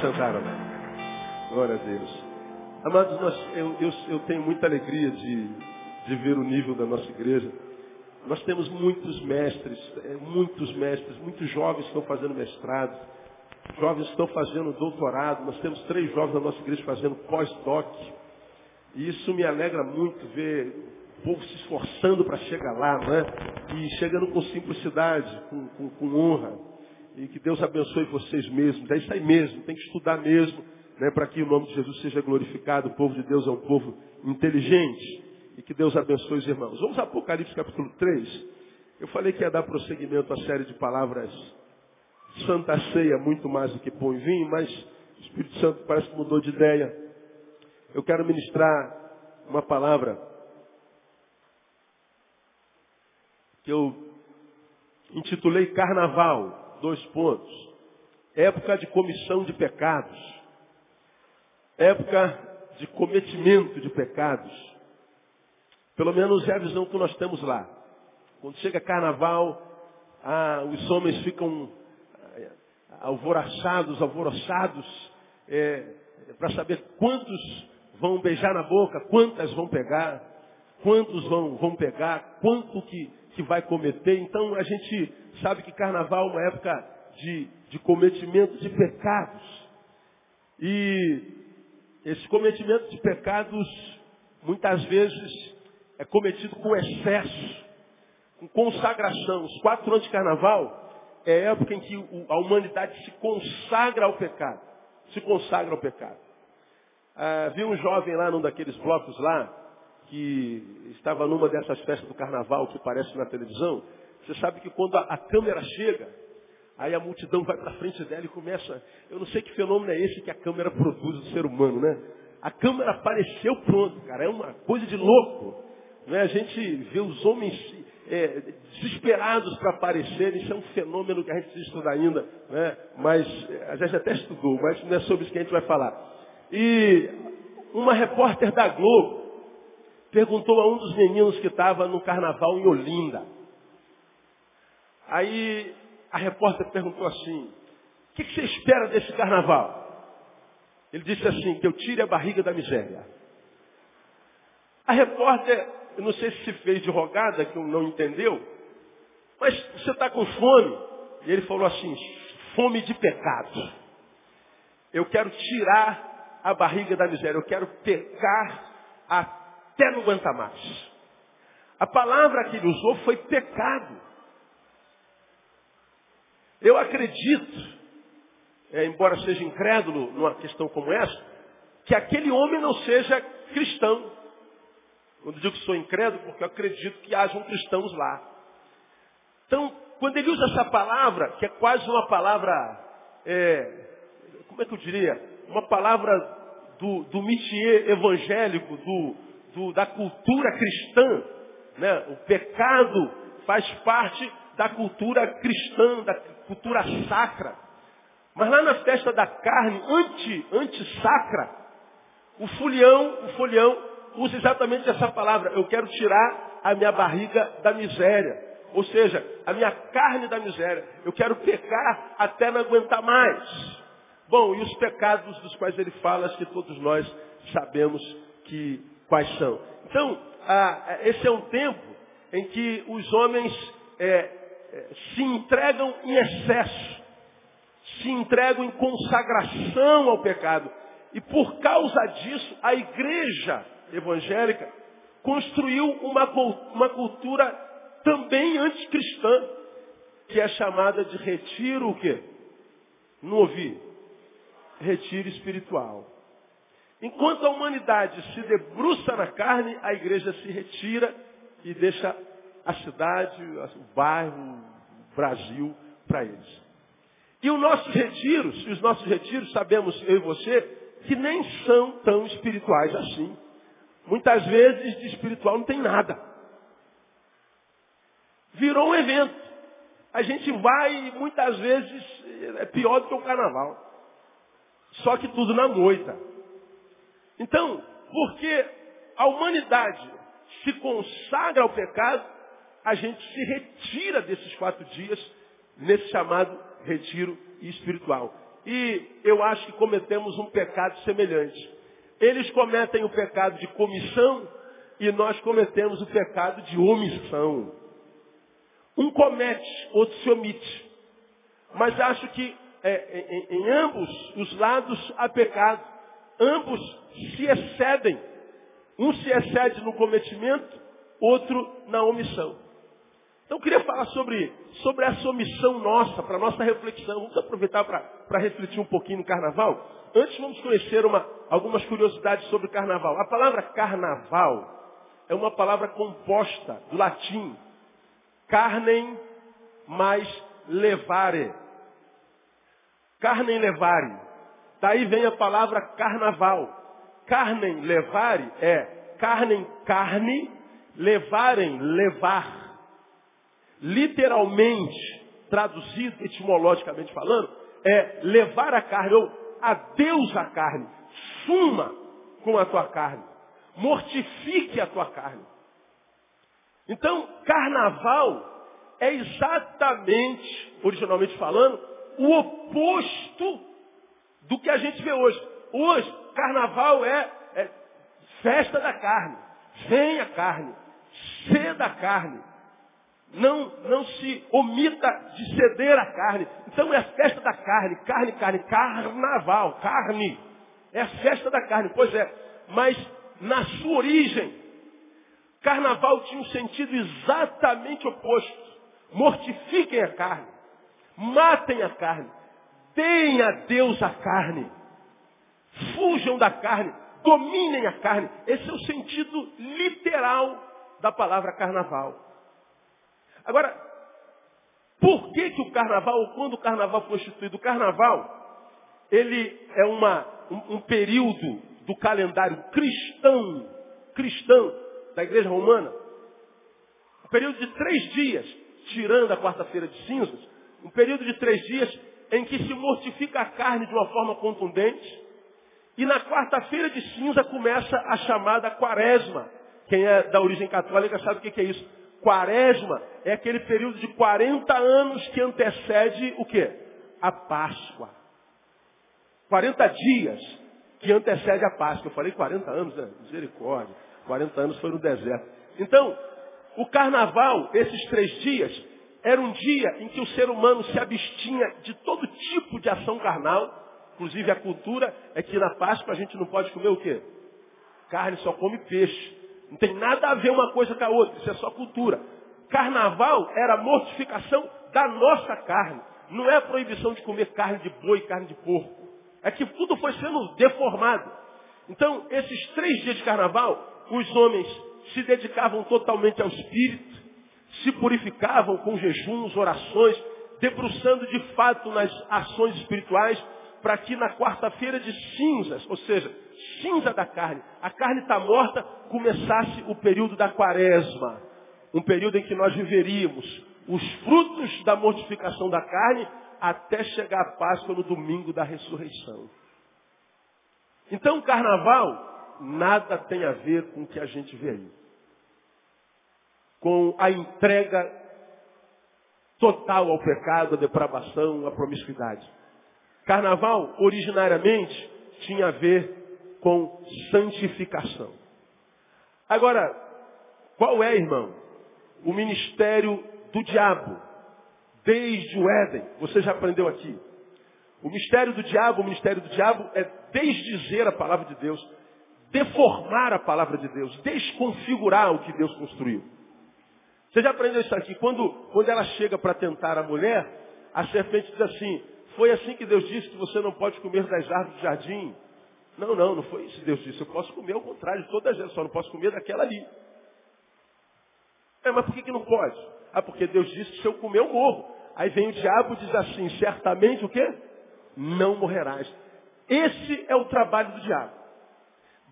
Sentaram. Glória a Deus. Amados, nós, eu, eu, eu tenho muita alegria de, de ver o nível da nossa igreja. Nós temos muitos mestres, é, muitos mestres, muitos jovens estão fazendo mestrado, jovens estão fazendo doutorado. Nós temos três jovens da nossa igreja fazendo pós-doc. E isso me alegra muito ver o povo se esforçando para chegar lá, não é? E chegando com simplicidade, com, com, com honra. E que Deus abençoe vocês mesmos. É isso aí mesmo, tem que estudar mesmo, né, para que o nome de Jesus seja glorificado. O povo de Deus é um povo inteligente. E que Deus abençoe os irmãos. Vamos a Apocalipse capítulo 3. Eu falei que ia dar prosseguimento à série de palavras Santa Ceia, muito mais do que pão e vinho, mas o Espírito Santo parece que mudou de ideia. Eu quero ministrar uma palavra que eu intitulei Carnaval, dois pontos. Época de comissão de pecados. Época de cometimento de pecados. Pelo menos é a visão que nós temos lá. Quando chega carnaval, ah, os homens ficam ah, alvoroçados, alvoroçados, é, para saber quantos vão beijar na boca, quantas vão pegar, quantos vão, vão pegar, quanto que, que vai cometer. Então a gente sabe que carnaval é uma época de, de cometimento de pecados. E esse cometimento de pecados, muitas vezes, é cometido com excesso, com consagração. Os quatro anos de carnaval é a época em que a humanidade se consagra ao pecado. Se consagra ao pecado. Ah, vi um jovem lá num daqueles blocos lá, que estava numa dessas festas do carnaval que aparece na televisão. Você sabe que quando a, a câmera chega, aí a multidão vai para frente dela e começa. Eu não sei que fenômeno é esse que a câmera produz do ser humano, né? A câmera apareceu pronto, cara. É uma coisa de louco. Né? A gente vê os homens é, desesperados para aparecer, isso é um fenômeno que a gente precisa ainda, né? mas é, a gente até estudou, mas não é sobre isso que a gente vai falar. E uma repórter da Globo perguntou a um dos meninos que estava no carnaval em Olinda. Aí a repórter perguntou assim, o que, que você espera desse carnaval? Ele disse assim, que eu tire a barriga da miséria. A repórter eu não sei se se fez de rogada, que não entendeu, mas você está com fome. E ele falou assim, fome de pecado. Eu quero tirar a barriga da miséria, eu quero pecar até não aguentar mais. A palavra que ele usou foi pecado. Eu acredito, é, embora seja incrédulo numa questão como essa, que aquele homem não seja cristão. Quando digo que sou incrédulo, porque eu acredito que hajam cristãos lá. Então, quando ele usa essa palavra, que é quase uma palavra, é, como é que eu diria? Uma palavra do, do métier evangélico, do, do, da cultura cristã. Né? O pecado faz parte da cultura cristã, da cultura sacra. Mas lá na festa da carne, anti, anti-sacra, o folião, o folião usa exatamente essa palavra. Eu quero tirar a minha barriga da miséria. Ou seja, a minha carne da miséria. Eu quero pecar até não aguentar mais. Bom, e os pecados dos quais ele fala, que todos nós sabemos que quais são. Então, ah, esse é um tempo em que os homens é, é, se entregam em excesso, se entregam em consagração ao pecado. E por causa disso, a igreja evangélica, construiu uma, uma cultura também anticristã, que é chamada de retiro o quê? Não ouvi? Retiro espiritual. Enquanto a humanidade se debruça na carne, a igreja se retira e deixa a cidade, o bairro, o Brasil para eles. E os nossos retiros, os nossos retiros, sabemos eu e você, que nem são tão espirituais assim. Muitas vezes de espiritual não tem nada. Virou um evento. A gente vai e muitas vezes é pior do que o carnaval. Só que tudo na moita. Então, porque a humanidade se consagra ao pecado, a gente se retira desses quatro dias nesse chamado retiro espiritual. e eu acho que cometemos um pecado semelhante. Eles cometem o pecado de comissão e nós cometemos o pecado de omissão. Um comete, outro se omite. Mas acho que é, em, em ambos os lados há pecado. Ambos se excedem. Um se excede no cometimento, outro na omissão. Então eu queria falar sobre, sobre essa omissão nossa, para nossa reflexão. Vamos aproveitar para refletir um pouquinho no carnaval. Antes vamos conhecer uma, algumas curiosidades sobre carnaval. A palavra carnaval é uma palavra composta do latim carnem mais levare. Carnem levare. Daí vem a palavra carnaval. Carnem levare é carnem carne, levarem levar. Literalmente, traduzido etimologicamente falando, é levar a carne, ou adeus a carne. Suma com a tua carne. Mortifique a tua carne. Então, carnaval é exatamente, originalmente falando, o oposto do que a gente vê hoje. Hoje, carnaval é, é festa da carne. Venha carne. Ceda a carne. Não, não se omita de ceder a carne. Então é a festa da carne. Carne, carne. Carnaval. Carne. É a festa da carne. Pois é. Mas na sua origem, carnaval tinha um sentido exatamente oposto. Mortifiquem a carne. Matem a carne. Deem a Deus a carne. Fujam da carne. Dominem a carne. Esse é o sentido literal da palavra carnaval. Agora, por que, que o carnaval, quando o carnaval foi instituído? O carnaval, ele é uma, um, um período do calendário cristão, cristão da igreja romana. Um período de três dias, tirando a quarta-feira de cinzas, um período de três dias em que se mortifica a carne de uma forma contundente, e na quarta-feira de cinza começa a chamada quaresma. Quem é da origem católica sabe o que é isso. Quaresma é aquele período de 40 anos que antecede o quê? A Páscoa. 40 dias que antecede a Páscoa. Eu falei 40 anos, né? Misericórdia. 40 anos foi no deserto. Então, o carnaval, esses três dias, era um dia em que o ser humano se abstinha de todo tipo de ação carnal Inclusive a cultura é que na Páscoa a gente não pode comer o quê? Carne, só come peixe. Não tem nada a ver uma coisa com a outra, isso é só cultura. Carnaval era a mortificação da nossa carne. Não é a proibição de comer carne de boi, carne de porco. É que tudo foi sendo deformado. Então, esses três dias de carnaval, os homens se dedicavam totalmente ao espírito, se purificavam com jejuns, orações, debruçando de fato nas ações espirituais, para que na quarta-feira de cinzas, ou seja, cinza da carne, a carne está morta, começasse o período da quaresma. Um período em que nós viveríamos os frutos da mortificação da carne até chegar a Páscoa no domingo da ressurreição. Então, o carnaval nada tem a ver com o que a gente vê aí. Com a entrega total ao pecado, à depravação, à promiscuidade. Carnaval, originariamente, tinha a ver com santificação. Agora, qual é, irmão, o ministério do diabo? Desde o Éden, você já aprendeu aqui. O mistério do diabo, o ministério do diabo é desdizer a palavra de Deus, deformar a palavra de Deus, desconfigurar o que Deus construiu. Você já aprendeu isso aqui? Quando, quando ela chega para tentar a mulher, a serpente diz assim, foi assim que Deus disse que você não pode comer das árvores do jardim. Não, não, não foi isso que Deus disse. Eu posso comer ao contrário de todas elas, só não posso comer daquela ali. É, mas por que, que não pode? Ah, porque Deus disse que se eu comer eu morro. Aí vem o diabo e diz assim, certamente o quê? Não morrerás. Esse é o trabalho do diabo.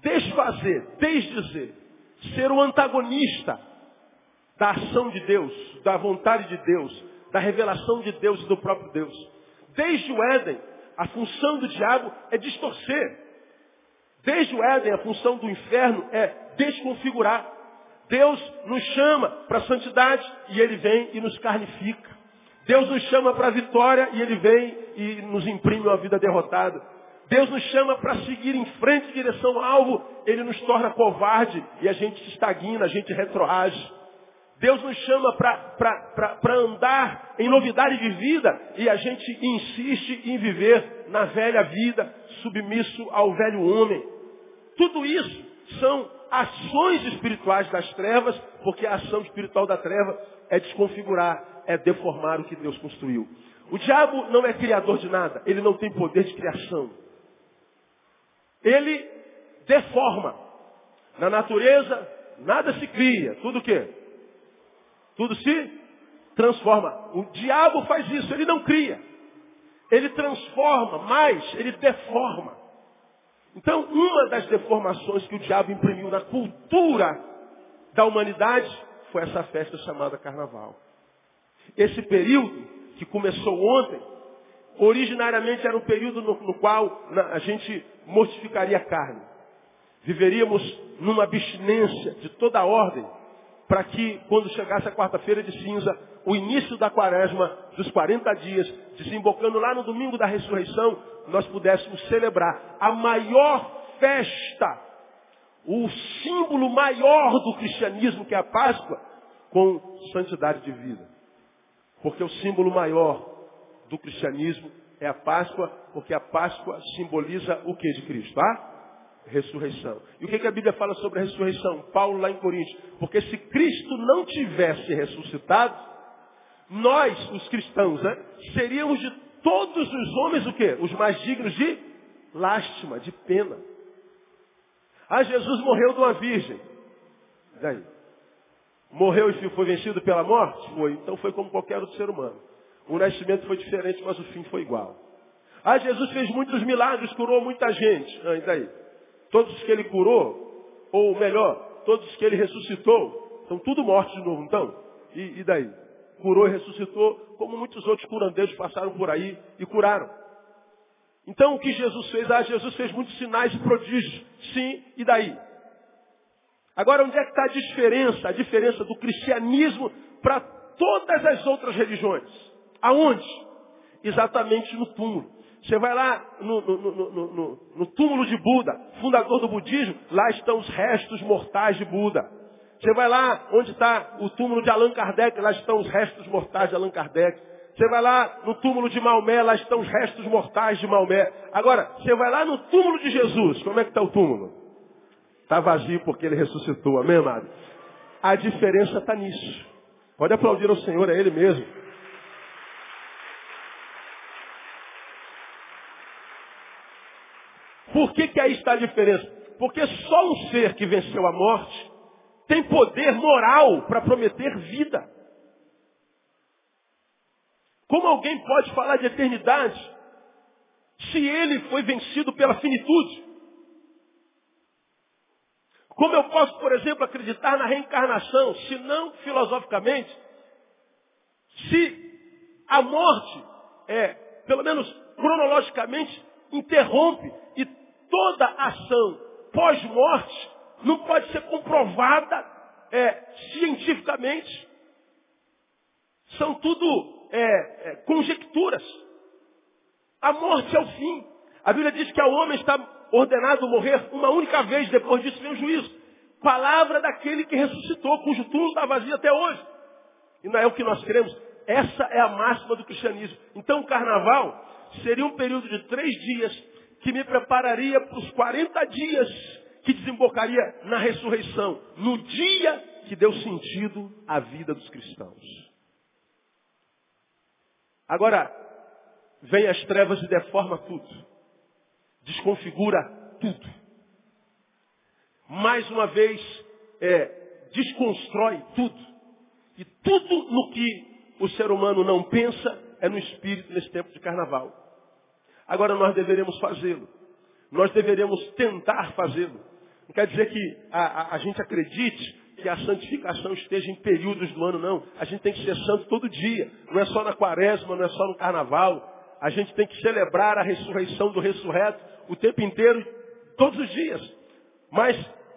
Desfazer, desdizer, ser o antagonista da ação de Deus, da vontade de Deus, da revelação de Deus e do próprio Deus. Desde o Éden, a função do diabo é distorcer. Desde o Éden, a função do inferno é desconfigurar. Deus nos chama para a santidade e Ele vem e nos carnifica. Deus nos chama para a vitória e Ele vem e nos imprime uma vida derrotada. Deus nos chama para seguir em frente em direção ao alvo, Ele nos torna covarde e a gente se estagna, a gente retroage. Deus nos chama para andar em novidade de vida e a gente insiste em viver na velha vida, submisso ao velho homem. Tudo isso são ações espirituais das trevas, porque a ação espiritual da treva é desconfigurar, é deformar o que Deus construiu. O diabo não é criador de nada, ele não tem poder de criação. Ele deforma. Na natureza, nada se cria. Tudo o quê? Tudo se transforma. O diabo faz isso, ele não cria. Ele transforma, mas ele deforma. Então, uma das deformações que o diabo imprimiu na cultura da humanidade foi essa festa chamada Carnaval. Esse período, que começou ontem, originariamente era um período no, no qual a gente mortificaria a carne. Viveríamos numa abstinência de toda a ordem, para que, quando chegasse a quarta-feira de cinza, o início da quaresma, dos 40 dias, desembocando lá no domingo da ressurreição, nós pudéssemos celebrar a maior festa, o símbolo maior do cristianismo, que é a Páscoa, com santidade de vida. Porque o símbolo maior do cristianismo é a Páscoa, porque a Páscoa simboliza o que de Cristo? A ressurreição. E o que, que a Bíblia fala sobre a ressurreição? Paulo lá em Coríntios. Porque se Cristo não tivesse ressuscitado, nós, os cristãos, né, seríamos de todos os homens o quê? Os mais dignos de lástima, de pena. Ah, Jesus morreu de uma virgem. Daí. Morreu e foi vencido pela morte? Foi. Então foi como qualquer outro ser humano. O nascimento foi diferente, mas o fim foi igual. Ah, Jesus fez muitos milagres, curou muita gente. Ah, e daí? Todos que ele curou, ou melhor, todos que ele ressuscitou, estão tudo mortos de novo, então? E, e daí? Curou e ressuscitou, como muitos outros curandeiros passaram por aí e curaram. Então o que Jesus fez? Ah, Jesus fez muitos sinais e prodígios. Sim, e daí? Agora, onde é que está a diferença? A diferença do cristianismo para todas as outras religiões. Aonde? Exatamente no túmulo. Você vai lá no, no, no, no, túmulo de Buda, fundador do budismo, lá estão os restos mortais de Buda. Você vai lá onde está o túmulo de Allan Kardec, lá estão os restos mortais de Allan Kardec. Você vai lá no túmulo de Maomé, lá estão os restos mortais de Maomé. Agora, você vai lá no túmulo de Jesus, como é que está o túmulo? Está vazio porque ele ressuscitou, amém, amado? A diferença está nisso. Pode aplaudir ao Senhor, é Ele mesmo. Por que, que aí está a diferença? Porque só um ser que venceu a morte tem poder moral para prometer vida. Como alguém pode falar de eternidade se ele foi vencido pela finitude? Como eu posso, por exemplo, acreditar na reencarnação, se não filosoficamente, se a morte, é, pelo menos cronologicamente, interrompe e toda ação pós-morte não pode ser comprovada é, cientificamente. São tudo é, é, conjecturas. A morte é o fim. A Bíblia diz que o homem está ordenado morrer uma única vez, depois disso vem o juízo. Palavra daquele que ressuscitou, cujo túmulo está vazio até hoje. E não é o que nós queremos. Essa é a máxima do cristianismo. Então o carnaval seria um período de três dias que me prepararia para os 40 dias que desembocaria na ressurreição, no dia que deu sentido à vida dos cristãos. Agora, vem as trevas e deforma tudo desconfigura tudo. Mais uma vez, é, desconstrói tudo. E tudo no que o ser humano não pensa é no espírito nesse tempo de carnaval. Agora nós deveremos fazê-lo. Nós deveremos tentar fazê-lo. Não quer dizer que a, a, a gente acredite que a santificação esteja em períodos do ano, não. A gente tem que ser santo todo dia. Não é só na quaresma, não é só no carnaval. A gente tem que celebrar a ressurreição do ressurreto o tempo inteiro, todos os dias. Mas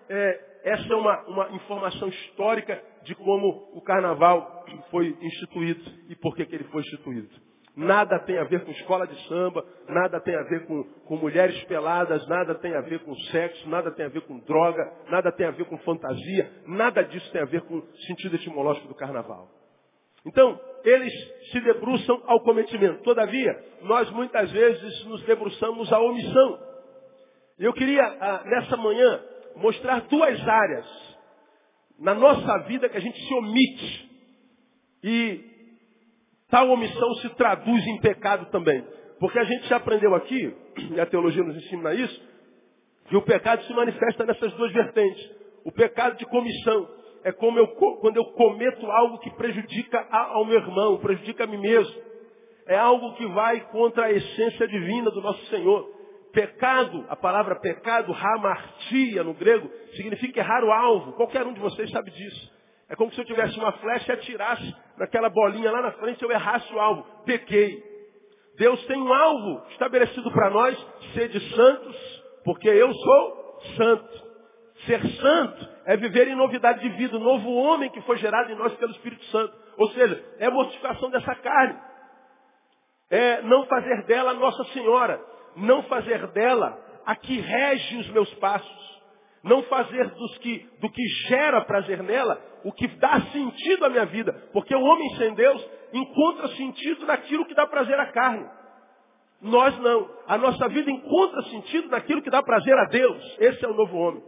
é, essa é uma, uma informação histórica de como o carnaval foi instituído e por que, que ele foi instituído. Nada tem a ver com escola de samba, nada tem a ver com, com mulheres peladas, nada tem a ver com sexo, nada tem a ver com droga, nada tem a ver com fantasia, nada disso tem a ver com o sentido etimológico do carnaval. Então, eles se debruçam ao cometimento. Todavia, nós muitas vezes nos debruçamos à omissão. Eu queria, ah, nessa manhã, mostrar duas áreas na nossa vida que a gente se omite. E Tal omissão se traduz em pecado também. Porque a gente já aprendeu aqui, e a teologia nos ensina isso, que o pecado se manifesta nessas duas vertentes. O pecado de comissão é como eu, quando eu cometo algo que prejudica ao meu irmão, prejudica a mim mesmo. É algo que vai contra a essência divina do nosso Senhor. Pecado, a palavra pecado, ramartia no grego, significa errar o alvo. Qualquer um de vocês sabe disso. É como se eu tivesse uma flecha e atirasse naquela bolinha lá na frente, eu errasse o alvo. Pequei. Deus tem um alvo estabelecido para nós, ser de santos, porque eu sou santo. Ser santo é viver em novidade de vida, novo homem que foi gerado em nós pelo Espírito Santo. Ou seja, é mortificação dessa carne. É não fazer dela Nossa Senhora. Não fazer dela a que rege os meus passos. Não fazer dos que, do que gera prazer nela o que dá sentido à minha vida. Porque o homem sem Deus encontra sentido naquilo que dá prazer à carne. Nós não. A nossa vida encontra sentido naquilo que dá prazer a Deus. Esse é o novo homem.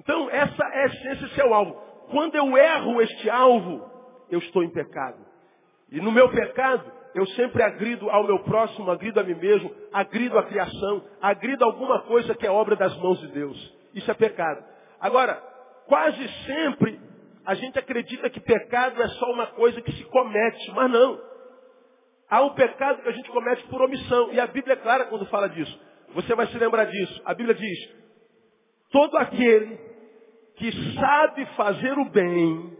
Então, essa é a esse é o alvo. Quando eu erro este alvo, eu estou em pecado. E no meu pecado, eu sempre agrido ao meu próximo, agrido a mim mesmo, agrido a criação, agrido alguma coisa que é obra das mãos de Deus. Isso é pecado. Agora, quase sempre a gente acredita que pecado é só uma coisa que se comete, mas não. Há um pecado que a gente comete por omissão. E a Bíblia é clara quando fala disso. Você vai se lembrar disso. A Bíblia diz, todo aquele que sabe fazer o bem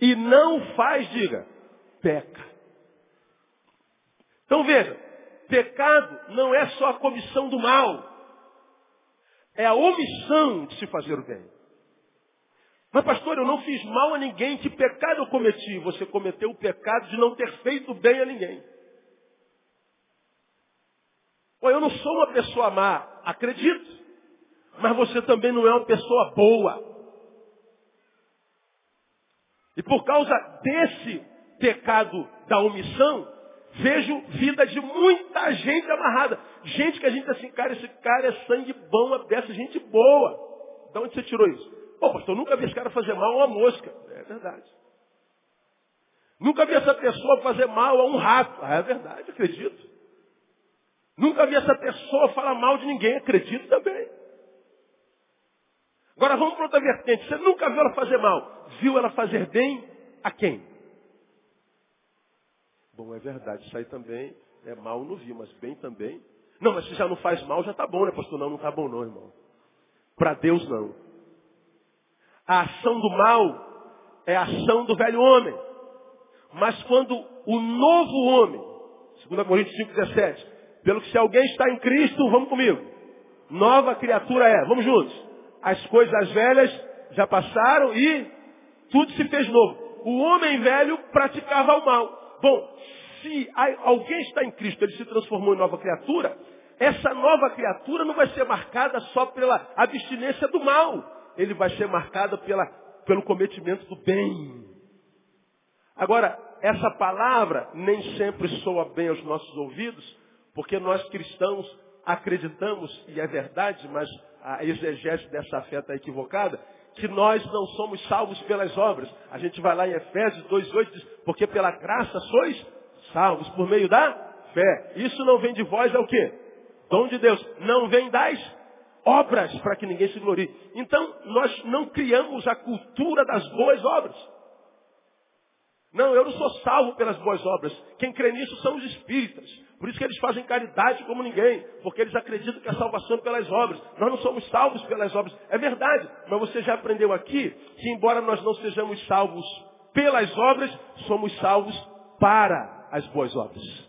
e não faz, diga, peca. Então veja, pecado não é só a comissão do mal, é a omissão de se fazer o bem. Mas pastor, eu não fiz mal a ninguém. Que pecado eu cometi? Você cometeu o pecado de não ter feito bem a ninguém. Pô, eu não sou uma pessoa má, acredito. Mas você também não é uma pessoa boa. E por causa desse pecado da omissão, vejo vida de muita gente amarrada. Gente que a gente assim, cara, esse cara é sangue bom, é dessa gente boa. De onde você tirou isso? Pô, pastor, nunca vi esse cara fazer mal a uma mosca. É verdade. Nunca vi essa pessoa fazer mal a um rato. Ah, é verdade, acredito. Nunca vi essa pessoa falar mal de ninguém, acredito também. Agora vamos para outra vertente. Você nunca viu ela fazer mal. Viu ela fazer bem a quem? Bom, é verdade, isso aí também é mal, não vi, mas bem também. Não, mas se já não faz mal, já está bom, né, pastor? Não, não está bom não, irmão. Para Deus não. A ação do mal é a ação do velho homem. Mas quando o novo homem, 2 Coríntios 5,17, pelo que se alguém está em Cristo, vamos comigo. Nova criatura é, vamos juntos. As coisas velhas já passaram e tudo se fez novo. O homem velho praticava o mal. Bom, se alguém está em Cristo, ele se transformou em nova criatura, essa nova criatura não vai ser marcada só pela abstinência do mal ele vai ser marcado pela, pelo cometimento do bem. Agora, essa palavra nem sempre soa bem aos nossos ouvidos, porque nós cristãos acreditamos, e é verdade, mas a exegese dessa fé está equivocada, que nós não somos salvos pelas obras. A gente vai lá em Efésios 2,8 diz, porque pela graça sois salvos por meio da fé. Isso não vem de vós, é o quê? Dom de Deus. Não vem das obras para que ninguém se glorie. Então, nós não criamos a cultura das boas obras. Não, eu não sou salvo pelas boas obras. Quem crê nisso são os espíritas. Por isso que eles fazem caridade como ninguém. Porque eles acreditam que a salvação é pelas obras. Nós não somos salvos pelas obras. É verdade. Mas você já aprendeu aqui que embora nós não sejamos salvos pelas obras, somos salvos para as boas obras.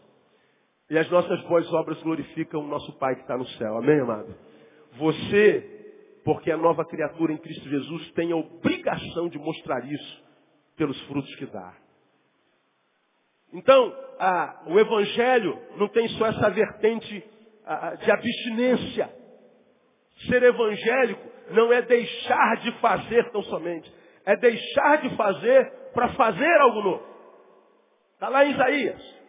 E as nossas boas obras glorificam o nosso Pai que está no céu. Amém, amado? Você, porque é nova criatura em Cristo Jesus, tem a obrigação de mostrar isso pelos frutos que dá. Então, a, o Evangelho não tem só essa vertente a, de abstinência. Ser evangélico não é deixar de fazer tão somente. É deixar de fazer para fazer algo novo. Está lá em Isaías.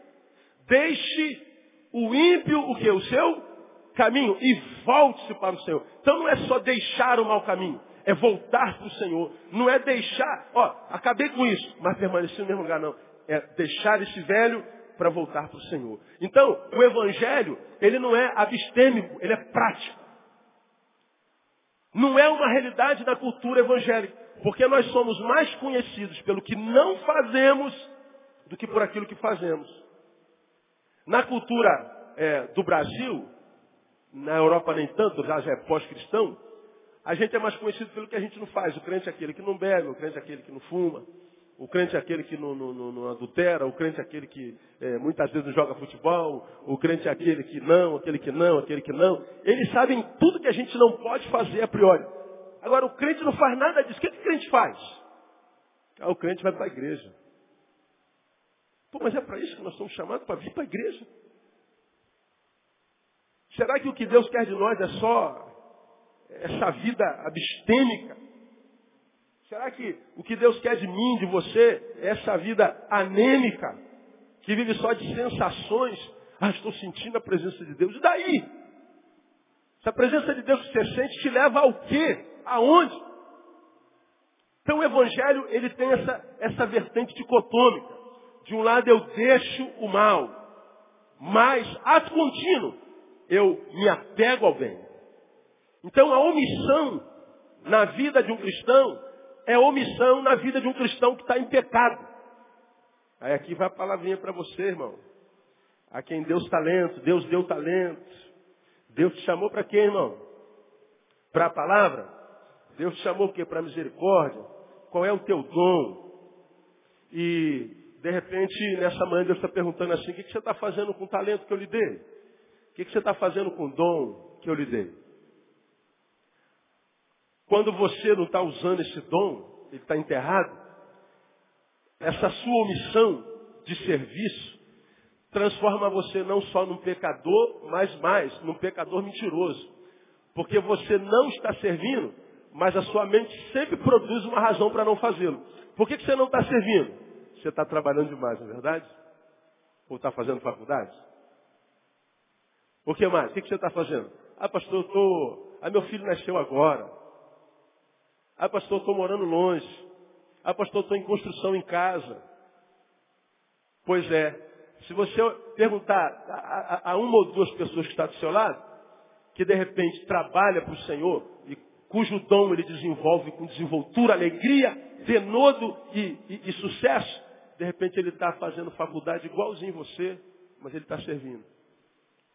Deixe o ímpio o que? O seu caminho e volte-se para o Senhor. Então não é só deixar o mau caminho, é voltar para o Senhor. Não é deixar, ó, acabei com isso, mas permanecer no mesmo lugar, não. É deixar esse velho para voltar para o Senhor. Então, o Evangelho, ele não é abstêmico, ele é prático. Não é uma realidade da cultura evangélica, porque nós somos mais conhecidos pelo que não fazemos do que por aquilo que fazemos. Na cultura é, do Brasil, na Europa nem tanto, já, é pós-cristão, a gente é mais conhecido pelo que a gente não faz. O crente é aquele que não bebe, o crente é aquele que não fuma, o crente é aquele que não, não, não, não adultera, o crente é aquele que é, muitas vezes não joga futebol, o crente é aquele que não, aquele que não, aquele que não. Eles sabem tudo que a gente não pode fazer a priori. Agora, o crente não faz nada disso. O que, que o crente faz? Ah, o crente vai para a igreja. Pô, mas é para isso que nós somos chamados, para vir para a igreja. Será que o que Deus quer de nós é só essa vida abstêmica? Será que o que Deus quer de mim, de você, é essa vida anêmica, que vive só de sensações? Ah, estou sentindo a presença de Deus. E daí? Se a presença de Deus que você sente te leva ao quê? Aonde? Então o Evangelho, ele tem essa, essa vertente dicotômica. De um lado eu deixo o mal, mas, ato contínuo, eu me apego ao bem. Então a omissão na vida de um cristão é omissão na vida de um cristão que está em pecado. Aí aqui vai a palavrinha para você, irmão. A quem Deus talento, Deus deu talento. Deus te chamou para quê, irmão? Para a palavra? Deus te chamou o quê? Para misericórdia? Qual é o teu dom? E, de repente, nessa manhã Deus está perguntando assim, o que você está fazendo com o talento que eu lhe dei? O que você está fazendo com o dom que eu lhe dei? Quando você não está usando esse dom, ele está enterrado, essa sua omissão de serviço transforma você não só num pecador, mas mais, num pecador mentiroso. Porque você não está servindo, mas a sua mente sempre produz uma razão para não fazê-lo. Por que, que você não está servindo? Você está trabalhando demais, não é verdade? Ou está fazendo faculdade? O que mais? O que você está fazendo? Ah, pastor, eu estou. Ah, meu filho nasceu agora. Ah, pastor, estou morando longe. Ah, pastor, estou em construção em casa. Pois é. Se você perguntar a, a, a uma ou duas pessoas que estão do seu lado, que de repente trabalha para o Senhor e cujo dom ele desenvolve com desenvoltura, alegria, denodo e, e, e sucesso, de repente ele está fazendo faculdade igualzinho você, mas ele está servindo.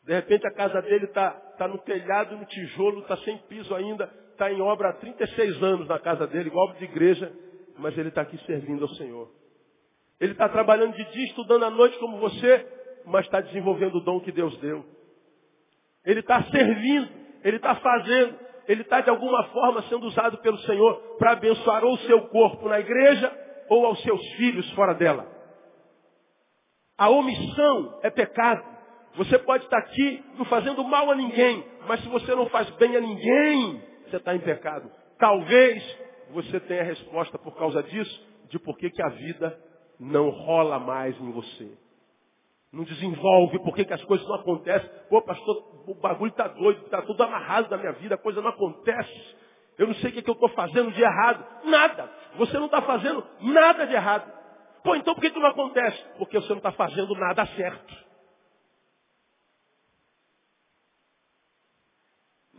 De repente a casa dele está tá no telhado, no tijolo, está sem piso ainda, está em obra há 36 anos na casa dele, igual de igreja, mas ele está aqui servindo ao Senhor. Ele está trabalhando de dia, estudando à noite como você, mas está desenvolvendo o dom que Deus deu. Ele está servindo, ele está fazendo, ele está de alguma forma sendo usado pelo Senhor para abençoar ou o seu corpo na igreja ou aos seus filhos fora dela. A omissão é pecado. Você pode estar aqui não fazendo mal a ninguém, mas se você não faz bem a ninguém, você está em pecado. Talvez você tenha a resposta por causa disso, de por que, a vida não rola mais em você. Não desenvolve, por que, as coisas não acontecem. Pô, pastor, o bagulho está doido, está tudo amarrado na minha vida, a coisa não acontece. Eu não sei o que, que eu estou fazendo de errado. Nada. Você não está fazendo nada de errado. Pô, então por que, que não acontece? Porque você não está fazendo nada certo.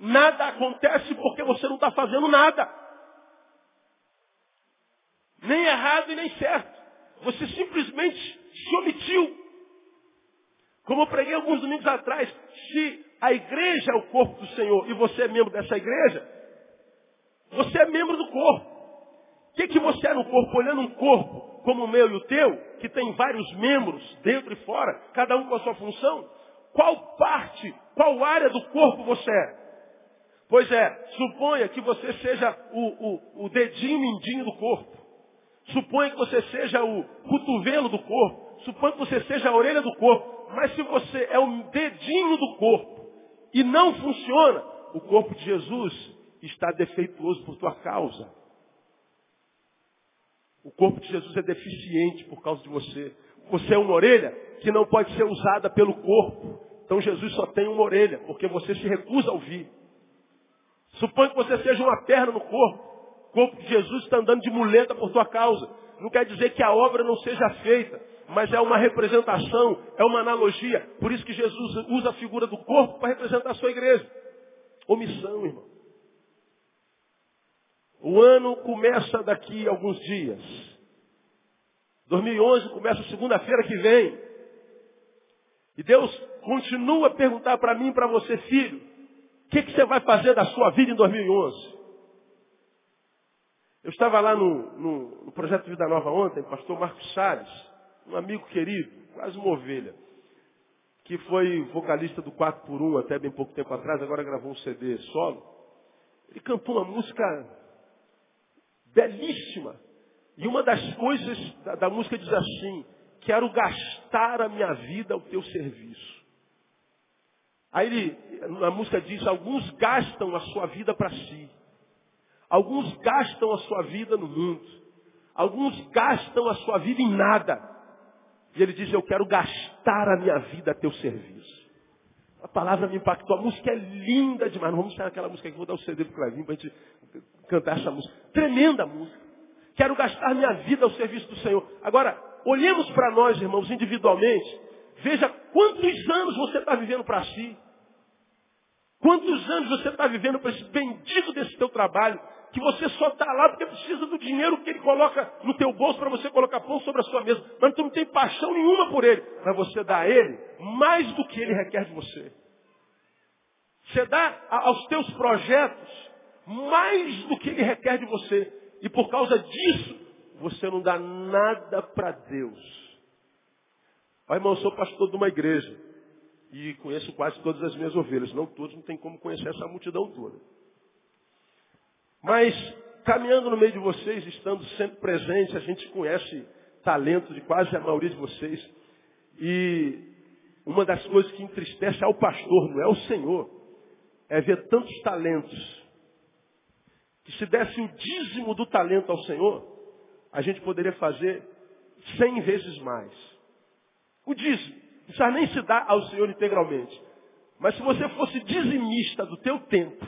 Nada acontece porque você não está fazendo nada. Nem errado e nem certo. Você simplesmente se omitiu. Como eu preguei alguns domingos atrás, se a igreja é o corpo do Senhor e você é membro dessa igreja, você é membro do corpo. O que, que você é no corpo? Olhando um corpo como o meu e o teu, que tem vários membros dentro e fora, cada um com a sua função, qual parte, qual área do corpo você é? Pois é, suponha que você seja o, o, o dedinho mindinho do corpo. Suponha que você seja o cotovelo do corpo. Suponha que você seja a orelha do corpo. Mas se você é o dedinho do corpo e não funciona, o corpo de Jesus está defeituoso por tua causa. O corpo de Jesus é deficiente por causa de você. Você é uma orelha que não pode ser usada pelo corpo. Então Jesus só tem uma orelha, porque você se recusa a ouvir. Suponha que você seja uma perna no corpo. O corpo de Jesus está andando de muleta por tua causa. Não quer dizer que a obra não seja feita, mas é uma representação, é uma analogia. Por isso que Jesus usa a figura do corpo para representar a sua igreja. Omissão, irmão. O ano começa daqui a alguns dias. 2011 começa segunda-feira que vem. E Deus continua a perguntar para mim e para você, filho, o que, que, você vai fazer da sua vida em 2011? Eu estava lá no, no, no projeto Vida Nova ontem, pastor Marcos Salles, um amigo querido, quase uma ovelha, que foi vocalista do 4 por 1 até bem pouco tempo atrás, agora gravou um CD solo. Ele cantou uma música belíssima. E uma das coisas da, da música diz assim, quero gastar a minha vida ao teu serviço. Aí ele, a música diz, alguns gastam a sua vida para si. Alguns gastam a sua vida no mundo. Alguns gastam a sua vida em nada. E ele diz, eu quero gastar a minha vida a teu serviço. A palavra me impactou. A música é linda demais. Não vamos sair aquela música aqui, vou dar o CD para o Clevinho para a gente cantar essa música. Tremenda música. Quero gastar minha vida ao serviço do Senhor. Agora, olhemos para nós, irmãos, individualmente. Veja quantos anos você está vivendo para si. Quantos anos você está vivendo para esse bendito desse teu trabalho, que você só está lá porque precisa do dinheiro que ele coloca no teu bolso para você colocar pão sobre a sua mesa. Mas tu não tem paixão nenhuma por ele. Para você dar a ele mais do que ele requer de você. Você dá aos teus projetos mais do que ele requer de você. E por causa disso, você não dá nada para Deus. Ó, irmão, eu sou pastor de uma igreja. E conheço quase todas as minhas ovelhas. Não todos, não tem como conhecer essa multidão toda. Mas, caminhando no meio de vocês, estando sempre presente, a gente conhece talento de quase a maioria de vocês. E uma das coisas que entristece ao pastor, não é o Senhor, é ver tantos talentos que se desse o dízimo do talento ao Senhor, a gente poderia fazer cem vezes mais. O dízimo. Não precisa nem se dar ao Senhor integralmente. Mas se você fosse dizimista do teu tempo,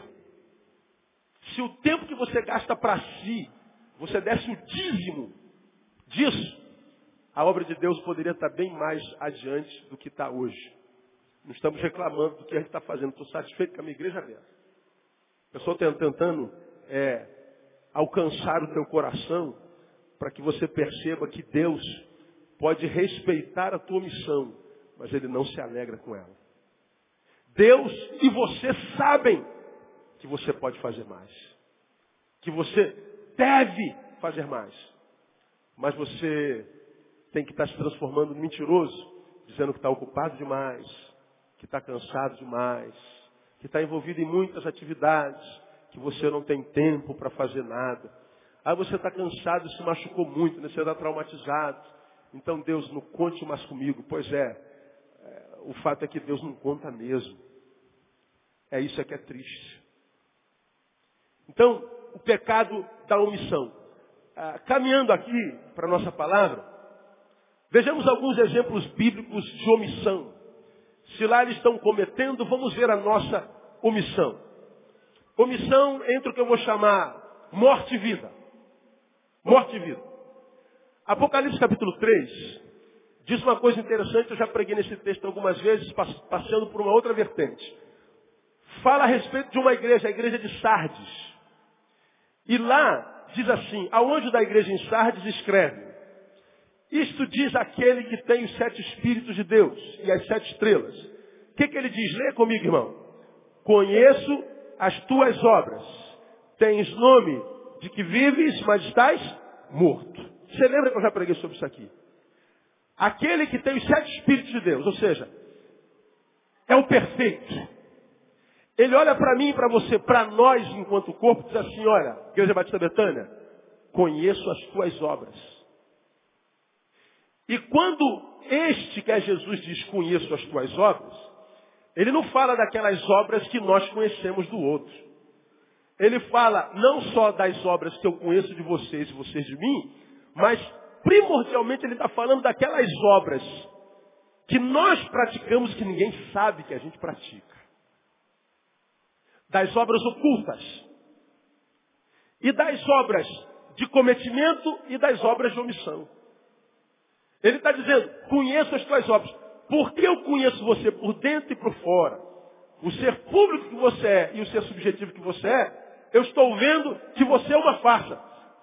se o tempo que você gasta para si, você desse o dízimo disso, a obra de Deus poderia estar bem mais adiante do que está hoje. Não estamos reclamando do que a gente está fazendo. Estou satisfeito com a minha igreja dessa. Eu estou tentando é, alcançar o teu coração para que você perceba que Deus pode respeitar a tua missão, mas Ele não se alegra com ela. Deus e você sabem que você pode fazer mais. Que você deve fazer mais. Mas você tem que estar se transformando em mentiroso, dizendo que está ocupado demais, que está cansado demais, que está envolvido em muitas atividades, que você não tem tempo para fazer nada. Aí você está cansado se machucou muito, né? você está traumatizado. Então Deus não conte mais comigo. Pois é, o fato é que Deus não conta mesmo. É isso que é triste. Então, o pecado da omissão. Ah, caminhando aqui para a nossa palavra, vejamos alguns exemplos bíblicos de omissão. Se lá eles estão cometendo, vamos ver a nossa omissão. Omissão entre o que eu vou chamar morte e vida. Morte e vida. Apocalipse capítulo 3 diz uma coisa interessante, eu já preguei nesse texto algumas vezes, passando por uma outra vertente. Fala a respeito de uma igreja, a igreja de Sardes. E lá diz assim, aonde da igreja em Sardes escreve, isto diz aquele que tem os sete Espíritos de Deus e as sete estrelas. O que, que ele diz? Lê comigo, irmão. Conheço as tuas obras. Tens nome de que vives, mas estás morto. Você lembra que eu já preguei sobre isso aqui? Aquele que tem os sete Espíritos de Deus, ou seja, é o perfeito. Ele olha para mim e para você, para nós enquanto corpo, diz assim, olha, Igreja Batista Betânia, conheço as tuas obras. E quando este que é Jesus diz, conheço as tuas obras, ele não fala daquelas obras que nós conhecemos do outro. Ele fala não só das obras que eu conheço de vocês e vocês de mim, mas primordialmente ele está falando daquelas obras que nós praticamos que ninguém sabe que a gente pratica. Das obras ocultas. E das obras de cometimento e das obras de omissão. Ele está dizendo, conheço as tuas obras. Porque eu conheço você por dentro e por fora. O ser público que você é e o ser subjetivo que você é, eu estou vendo que você é uma farsa.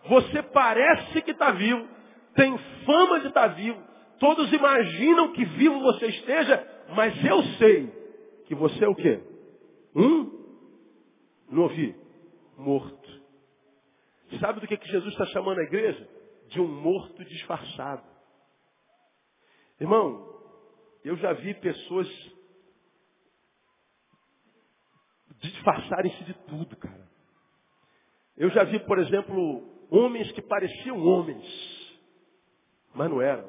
Você parece que está vivo, tem fama de estar tá vivo, todos imaginam que vivo você esteja, mas eu sei que você é o quê? Um? Não ouvi. Morto. Sabe do que, que Jesus está chamando a igreja? De um morto disfarçado. Irmão, eu já vi pessoas disfarçarem-se de tudo, cara. Eu já vi, por exemplo, homens que pareciam homens, mas não eram.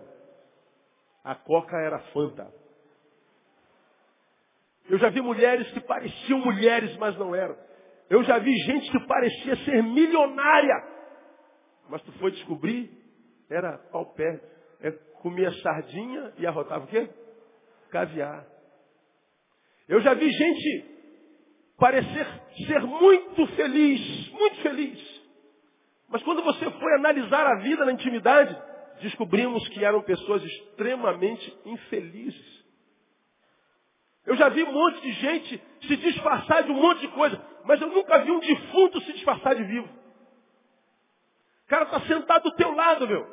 A coca era fanta. Eu já vi mulheres que pareciam mulheres, mas não eram. Eu já vi gente que parecia ser milionária. Mas tu foi descobrir, era pau pé. É, comia sardinha e arrotava o quê? Caviar. Eu já vi gente parecer ser muito feliz, muito feliz. Mas quando você foi analisar a vida na intimidade, descobrimos que eram pessoas extremamente infelizes. Eu já vi um monte de gente se disfarçar de um monte de coisa, mas eu nunca vi um defunto se disfarçar de vivo. O cara está sentado do teu lado, meu.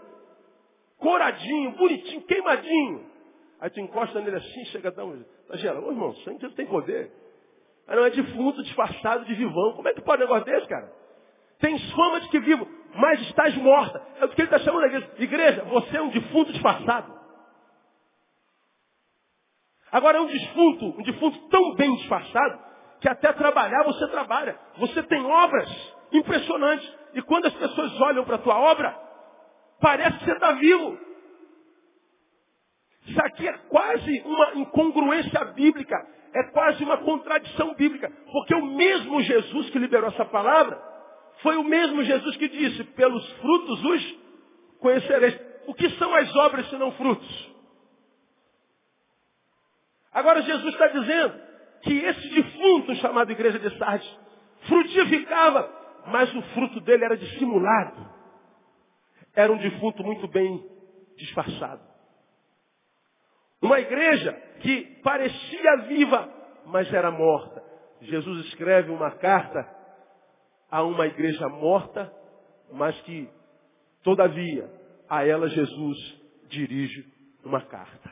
Coradinho, bonitinho, queimadinho. Aí tu encosta nele assim, chega a dar um. Tá gerando, irmão, sangue tem poder. Aí não é defunto disfarçado de vivão. Como é que pode um negócio desse, cara? Tem fama de que vivo, mas estás morta. É o que ele está chamando a igreja. Igreja, você é um defunto disfarçado. Agora é um defunto, um defunto tão bem disfarçado, que até trabalhar você trabalha. Você tem obras impressionantes. E quando as pessoas olham para a tua obra, parece que você está vivo. Isso aqui é quase uma incongruência bíblica. É quase uma contradição bíblica. Porque o mesmo Jesus que liberou essa palavra, foi o mesmo Jesus que disse, pelos frutos os conhecereis. O que são as obras se não frutos? Agora Jesus está dizendo que esse defunto chamado igreja de Sardes frutificava, mas o fruto dele era dissimulado. Era um defunto muito bem disfarçado. Uma igreja que parecia viva, mas era morta. Jesus escreve uma carta a uma igreja morta, mas que, todavia, a ela Jesus dirige uma carta.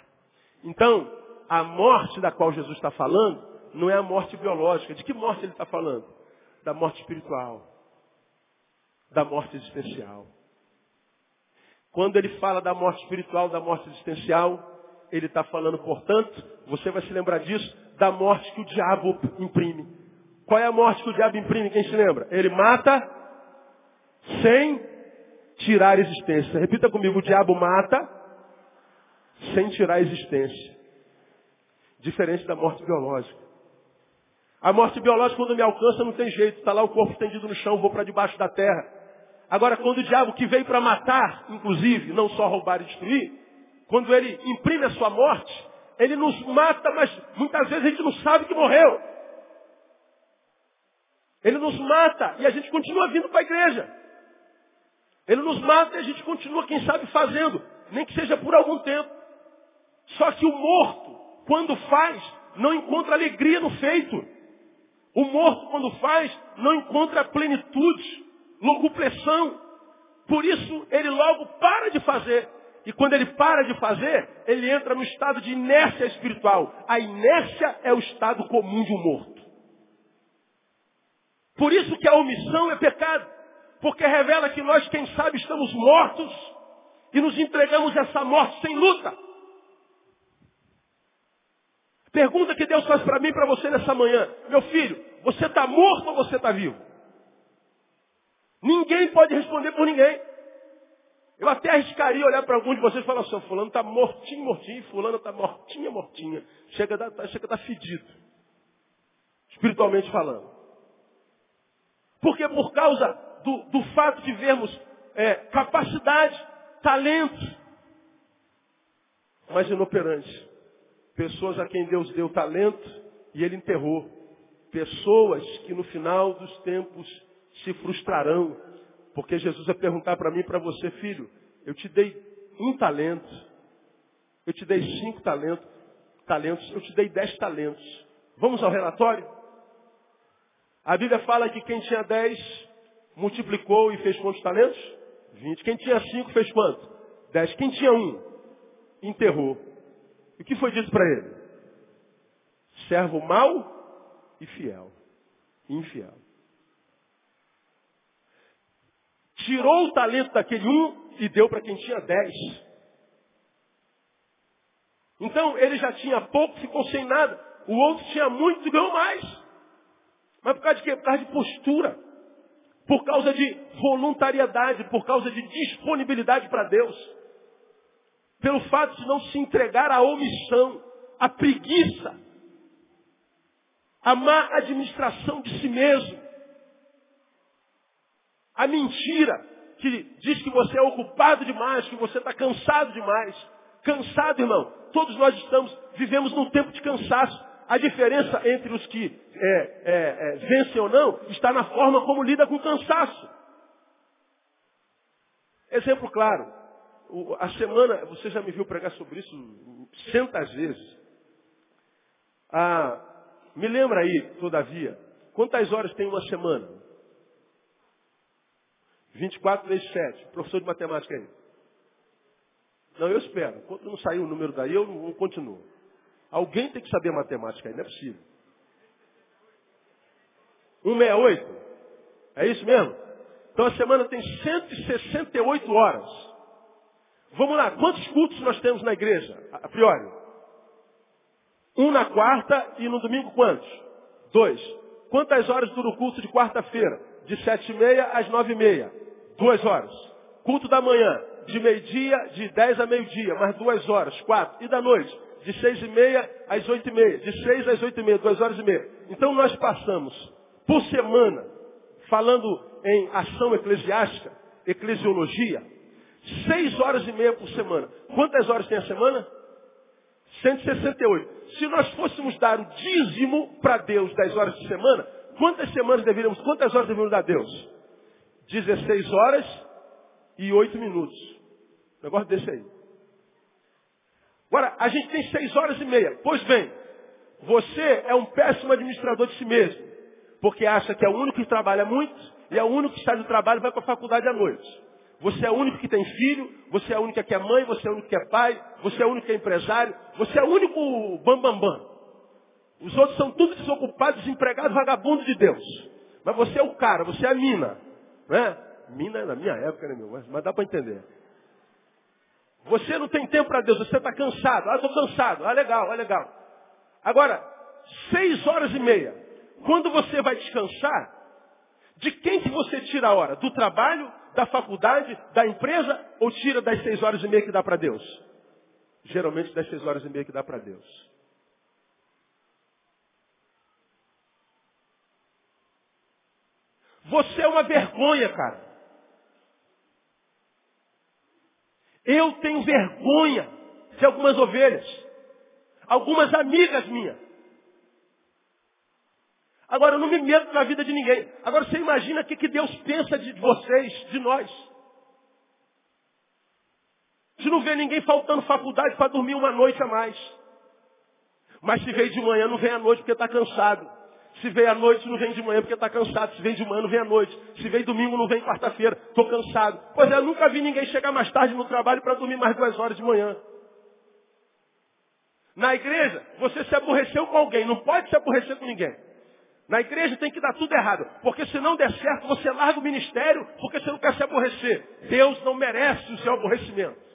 Então, a morte da qual Jesus está falando não é a morte biológica. De que morte ele está falando? Da morte espiritual. Da morte existencial. Quando ele fala da morte espiritual, da morte existencial, ele está falando, portanto, você vai se lembrar disso, da morte que o diabo imprime. Qual é a morte que o diabo imprime? Quem se lembra? Ele mata sem tirar a existência. Repita comigo, o diabo mata sem tirar a existência. Diferente da morte biológica. A morte biológica, quando me alcança, não tem jeito. Está lá o corpo estendido no chão, vou para debaixo da terra. Agora, quando o diabo que veio para matar, inclusive, não só roubar e destruir, quando ele imprime a sua morte, ele nos mata, mas muitas vezes a gente não sabe que morreu. Ele nos mata e a gente continua vindo para a igreja. Ele nos mata e a gente continua, quem sabe, fazendo, nem que seja por algum tempo. Só que o morto, quando faz, não encontra alegria no feito. O morto, quando faz, não encontra plenitude, locupressão. Por isso, ele logo para de fazer. E quando ele para de fazer, ele entra no estado de inércia espiritual. A inércia é o estado comum de um morto. Por isso que a omissão é pecado. Porque revela que nós, quem sabe, estamos mortos e nos entregamos essa morte sem luta. Pergunta que Deus faz para mim e para você nessa manhã. Meu filho, você está morto ou você está vivo? Ninguém pode responder por ninguém. Eu até arriscaria olhar para alguns de vocês e falar assim, fulano está mortinho, mortinho, fulano está mortinha, mortinha. Chega a dar, tá, chega dar fedido. Espiritualmente falando. Porque por causa do, do fato de vermos é, capacidade, talento, mas inoperante. Pessoas a quem Deus deu talento e Ele enterrou. Pessoas que no final dos tempos se frustrarão. Porque Jesus vai perguntar para mim e para você, filho, eu te dei um talento, eu te dei cinco talentos, talentos, eu te dei dez talentos. Vamos ao relatório? A Bíblia fala que quem tinha dez multiplicou e fez quantos talentos? Vinte. Quem tinha cinco fez quanto? Dez. Quem tinha um? Enterrou. E o que foi dito para ele? Servo mau e fiel. Infiel. Tirou o talento daquele um e deu para quem tinha dez. Então ele já tinha pouco, ficou sem nada. O outro tinha muito e ganhou mais. Mas por causa de quê? Por causa de postura. Por causa de voluntariedade, por causa de disponibilidade para Deus. Pelo fato de não se entregar à omissão, à preguiça, à má administração de si mesmo. A mentira que diz que você é ocupado demais, que você está cansado demais. Cansado, irmão. Todos nós estamos, vivemos num tempo de cansaço. A diferença entre os que é, é, é, vencem ou não está na forma como lida com o cansaço. Exemplo claro. O, a semana, você já me viu pregar sobre isso centas vezes. Ah, me lembra aí, todavia, quantas horas tem uma semana? 24 vezes 7. Professor de matemática aí. Não, eu espero. Enquanto não sair o número daí, eu não continuo. Alguém tem que saber matemática aí, não é possível. 168? É isso mesmo? Então a semana tem 168 horas. Vamos lá, quantos cultos nós temos na igreja, a priori? Um na quarta e no domingo quantos? Dois. Quantas horas dura o culto de quarta-feira? De sete e meia às nove e meia. Duas horas. Culto da manhã, de meio-dia, de dez a meio-dia, mais duas horas, quatro. E da noite, de seis e meia às oito e meia. De seis às oito e meia, duas horas e meia. Então nós passamos, por semana, falando em ação eclesiástica, eclesiologia, seis horas e meia por semana. Quantas horas tem a semana? 168. Se nós fôssemos dar o dízimo para Deus das horas de semana, quantas semanas deveríamos, quantas horas deveríamos dar a Deus? 16 horas e 8 minutos. Um negócio desse aí. Agora, a gente tem 6 horas e meia. Pois bem, você é um péssimo administrador de si mesmo. Porque acha que é o único que trabalha muito e é o único que sai do trabalho e vai para a faculdade à noite. Você é o único que tem filho, você é a única que é mãe, você é o único que é pai, você é o único que é empresário, você é o único bambambam. Bam, bam. Os outros são tudo desocupados, desempregados, vagabundos de Deus. Mas você é o cara, você é a mina. Né? Mina na minha época, né, meu? Mas dá para entender. Você não tem tempo para Deus, você está cansado. Ah, estou cansado. Ah, legal, ah, legal. Agora, seis horas e meia. Quando você vai descansar, de quem que você tira a hora? Do trabalho, da faculdade, da empresa ou tira das seis horas e meia que dá para Deus? Geralmente das seis horas e meia que dá para Deus. Você é uma vergonha, cara. Eu tenho vergonha de algumas ovelhas. Algumas amigas minhas. Agora, eu não me meto na vida de ninguém. Agora, você imagina o que, que Deus pensa de vocês, de nós. Se não vê ninguém faltando faculdade para dormir uma noite a mais. Mas se veio de manhã, não vem à noite porque está cansado. Se veio à noite, não vem de manhã porque está cansado. Se vem de manhã, não vem à noite. Se vem domingo, não vem quarta-feira. Estou cansado. Pois é, eu nunca vi ninguém chegar mais tarde no trabalho para dormir mais duas horas de manhã. Na igreja, você se aborreceu com alguém. Não pode se aborrecer com ninguém. Na igreja tem que dar tudo errado. Porque se não der certo, você larga o ministério porque você não quer se aborrecer. Deus não merece o seu aborrecimento.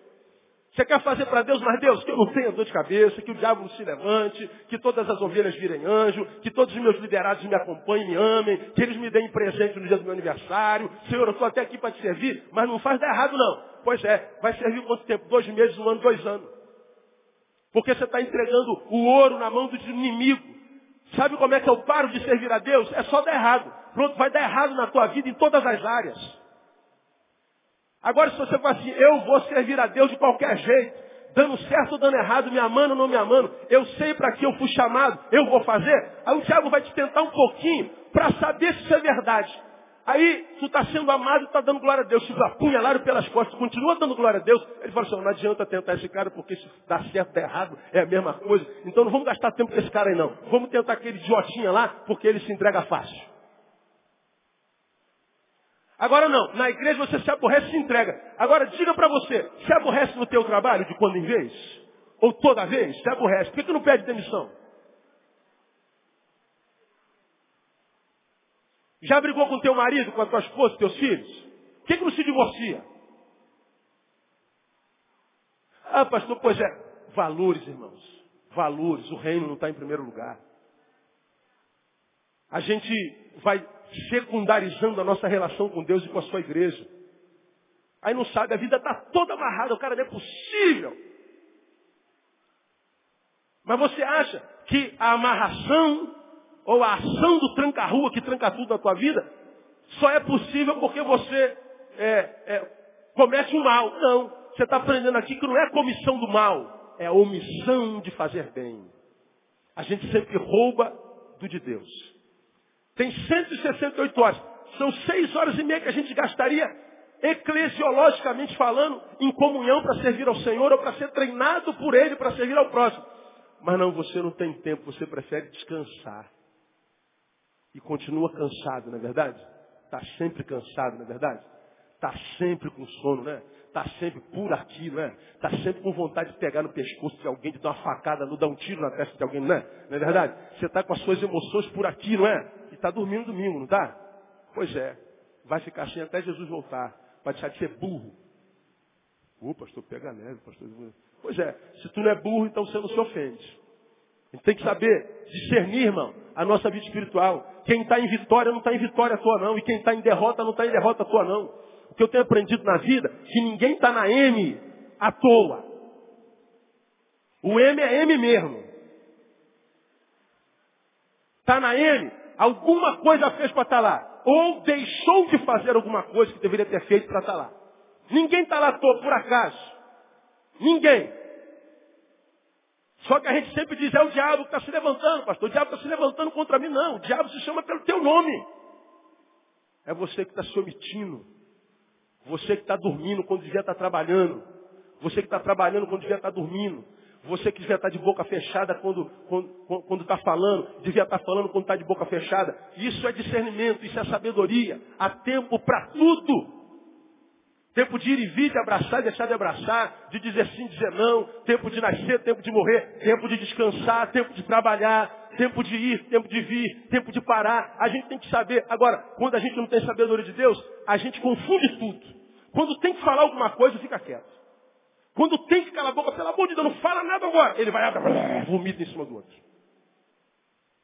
Você quer fazer para Deus, mas Deus, que eu não tenha dor de cabeça, que o diabo não se levante, que todas as ovelhas virem anjo, que todos os meus liderados me acompanhem, me amem, que eles me deem presente no dia do meu aniversário. Senhor, eu estou até aqui para te servir, mas não faz dar errado não. Pois é, vai servir quanto tempo? Dois meses, um ano, dois anos. Porque você está entregando o ouro na mão do inimigo. Sabe como é que eu paro de servir a Deus? É só dar errado. Pronto, vai dar errado na tua vida em todas as áreas. Agora, se você fala assim, eu vou servir a Deus de qualquer jeito, dando certo ou dando errado, me amando ou não me amando, eu sei para que eu fui chamado, eu vou fazer, aí o diabo vai te tentar um pouquinho para saber se isso é verdade. Aí tu está sendo amado e está dando glória a Deus. Se apunhalaram pelas costas, continua dando glória a Deus. Ele fala assim, não adianta tentar esse cara, porque se dá certo, dá errado, é a mesma coisa. Então não vamos gastar tempo com esse cara aí não. Vamos tentar aquele idiotinha lá, porque ele se entrega fácil. Agora não, na igreja você se aborrece e se entrega. Agora diga para você, se aborrece no teu trabalho de quando em vez? Ou toda vez? Se aborrece. Por que, que não pede demissão? Já brigou com teu marido, com a tua esposa, teus filhos? Por que, que não se divorcia? Ah, pastor, pois é. Valores, irmãos. Valores. O reino não está em primeiro lugar. A gente vai secundarizando a nossa relação com Deus e com a sua igreja. Aí não sabe, a vida está toda amarrada, o cara não é possível. Mas você acha que a amarração ou a ação do tranca-rua que tranca tudo na tua vida só é possível porque você é, é, comete o mal. Não. Você está aprendendo aqui que não é comissão do mal, é a omissão de fazer bem. A gente sempre rouba do de Deus. Tem 168 horas. São seis horas e meia que a gente gastaria, eclesiologicamente falando, em comunhão para servir ao Senhor ou para ser treinado por Ele para servir ao próximo. Mas não, você não tem tempo, você prefere descansar. E continua cansado, não é verdade? Está sempre cansado, não é verdade? Está sempre com sono, né? Está sempre por aqui, não é? Está sempre com vontade de pegar no pescoço de alguém, de dar uma facada, não dar um tiro na testa de alguém, não é? Não é verdade? Você está com as suas emoções por aqui, não é? E está dormindo domingo, não está? Pois é. Vai ficar assim até Jesus voltar. Vai deixar de ser burro. Ô, pastor, pega leve, pastor. Pois é. Se tu não é burro, então você não se ofende. A gente tem que saber discernir, irmão, a nossa vida espiritual. Quem está em vitória não está em vitória tua, não. E quem está em derrota não está em derrota tua, não. Que eu tenho aprendido na vida, que ninguém está na M à toa. O M é M mesmo. Está na M, alguma coisa fez para estar tá lá. Ou deixou de fazer alguma coisa que deveria ter feito para estar tá lá. Ninguém está lá à toa, por acaso. Ninguém. Só que a gente sempre diz, é o diabo que está se levantando, pastor. O diabo está se levantando contra mim. Não, o diabo se chama pelo teu nome. É você que está se omitindo. Você que está dormindo quando devia estar tá trabalhando. Você que está trabalhando quando devia estar tá dormindo. Você que devia estar de boca fechada quando está falando, devia estar falando quando está de boca fechada. Isso é discernimento, isso é sabedoria. Há tempo para tudo. Tempo de ir e vir, de abraçar, de deixar de abraçar, de dizer sim, dizer não, tempo de nascer, tempo de morrer, tempo de descansar, tempo de trabalhar, tempo de ir, tempo de vir, tempo de parar. A gente tem que saber. Agora, quando a gente não tem sabedoria de Deus, a gente confunde tudo. Quando tem que falar alguma coisa, fica quieto. Quando tem que calar a boca, pelo amor de Deus, não fala nada agora. Ele vai, vomita em cima do outro.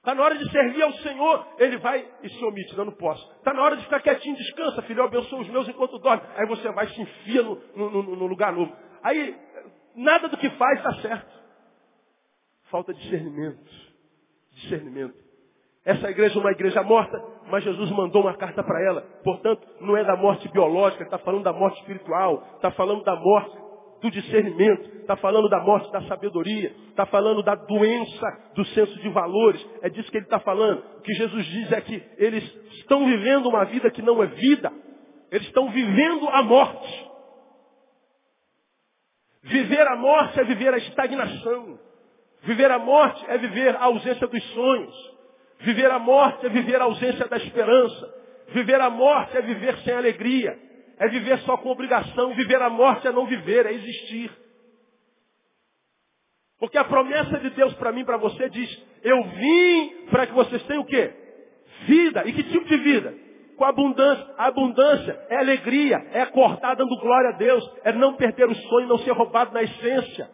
Está na hora de servir ao Senhor, ele vai e se omite, não, não posso. Está na hora de ficar quietinho, descansa, filho, eu abençoo os meus enquanto dorme. Aí você vai se enfia no, no, no lugar novo. Aí, nada do que faz está certo. Falta discernimento. Discernimento. Essa igreja é uma igreja morta, mas Jesus mandou uma carta para ela. Portanto, não é da morte biológica, está falando da morte espiritual, está falando da morte do discernimento, está falando da morte da sabedoria, está falando da doença do senso de valores. É disso que ele está falando. O que Jesus diz é que eles estão vivendo uma vida que não é vida. Eles estão vivendo a morte. Viver a morte é viver a estagnação. Viver a morte é viver a ausência dos sonhos. Viver a morte é viver a ausência da esperança. Viver a morte é viver sem alegria é viver só com obrigação. Viver a morte é não viver, é existir. Porque a promessa de Deus para mim, para você, diz: Eu vim para que vocês tenham o quê? Vida. E que tipo de vida? com abundância. A abundância é alegria, é acordar dando glória a Deus, é não perder o sonho, não ser roubado na essência.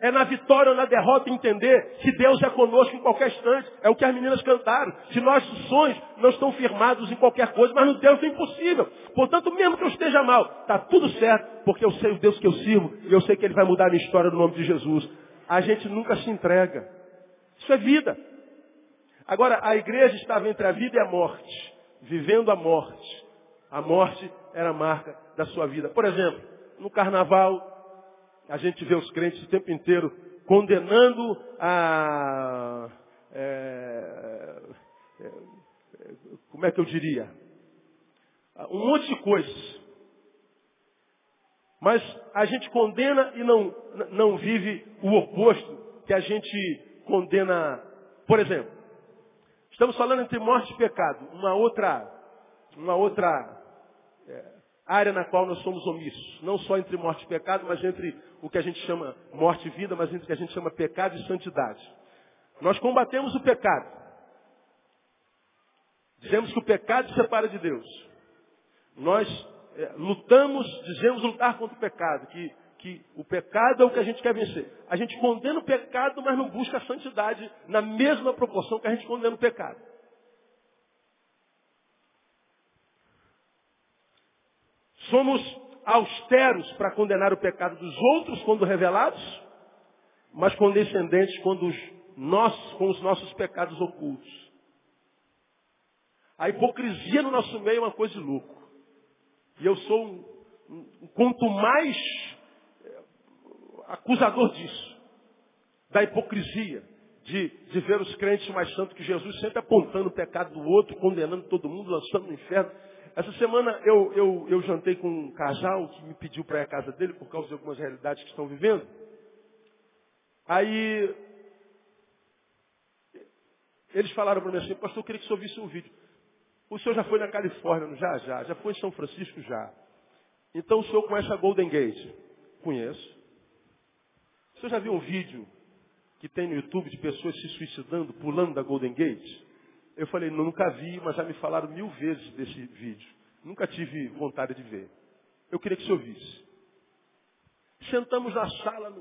É na vitória ou na derrota entender que Deus é conosco em qualquer instante. É o que as meninas cantaram. Se nossos sonhos não estão firmados em qualquer coisa, mas no Deus é impossível. Portanto, mesmo que eu esteja mal, está tudo certo, porque eu sei o Deus que eu sirvo e eu sei que Ele vai mudar a minha história no nome de Jesus. A gente nunca se entrega. Isso é vida. Agora, a igreja estava entre a vida e a morte, vivendo a morte. A morte era a marca da sua vida. Por exemplo, no carnaval, a gente vê os crentes o tempo inteiro condenando a. É, é, como é que eu diria? Um monte de coisas. Mas a gente condena e não, não vive o oposto que a gente condena. Por exemplo, estamos falando entre morte e pecado. Uma outra, uma outra é, área na qual nós somos omissos. Não só entre morte e pecado, mas entre o que a gente chama morte e vida, mas entre o que a gente chama pecado e santidade. Nós combatemos o pecado. Dizemos que o pecado separa de Deus. Nós é, lutamos, dizemos lutar contra o pecado, que, que o pecado é o que a gente quer vencer. A gente condena o pecado, mas não busca a santidade na mesma proporção que a gente condena o pecado. Somos austeros para condenar o pecado dos outros quando revelados, mas condescendentes quando os nossos, com os nossos pecados ocultos. A hipocrisia no nosso meio é uma coisa de louco. E eu sou um, um, quanto mais é, acusador disso, da hipocrisia, de, de ver os crentes mais santos que Jesus, sempre apontando o pecado do outro, condenando todo mundo, lançando no inferno. Essa semana eu, eu, eu jantei com um casal que me pediu para ir à casa dele por causa de algumas realidades que estão vivendo. Aí eles falaram para mim assim, pastor, eu queria que o senhor visse um vídeo. O senhor já foi na Califórnia, já, já. Já foi em São Francisco, já. Então o senhor conhece a Golden Gate? Conheço. O senhor já viu um vídeo que tem no YouTube de pessoas se suicidando, pulando da Golden Gate? Eu falei, nunca vi, mas já me falaram mil vezes desse vídeo. Nunca tive vontade de ver. Eu queria que o senhor visse. Sentamos na sala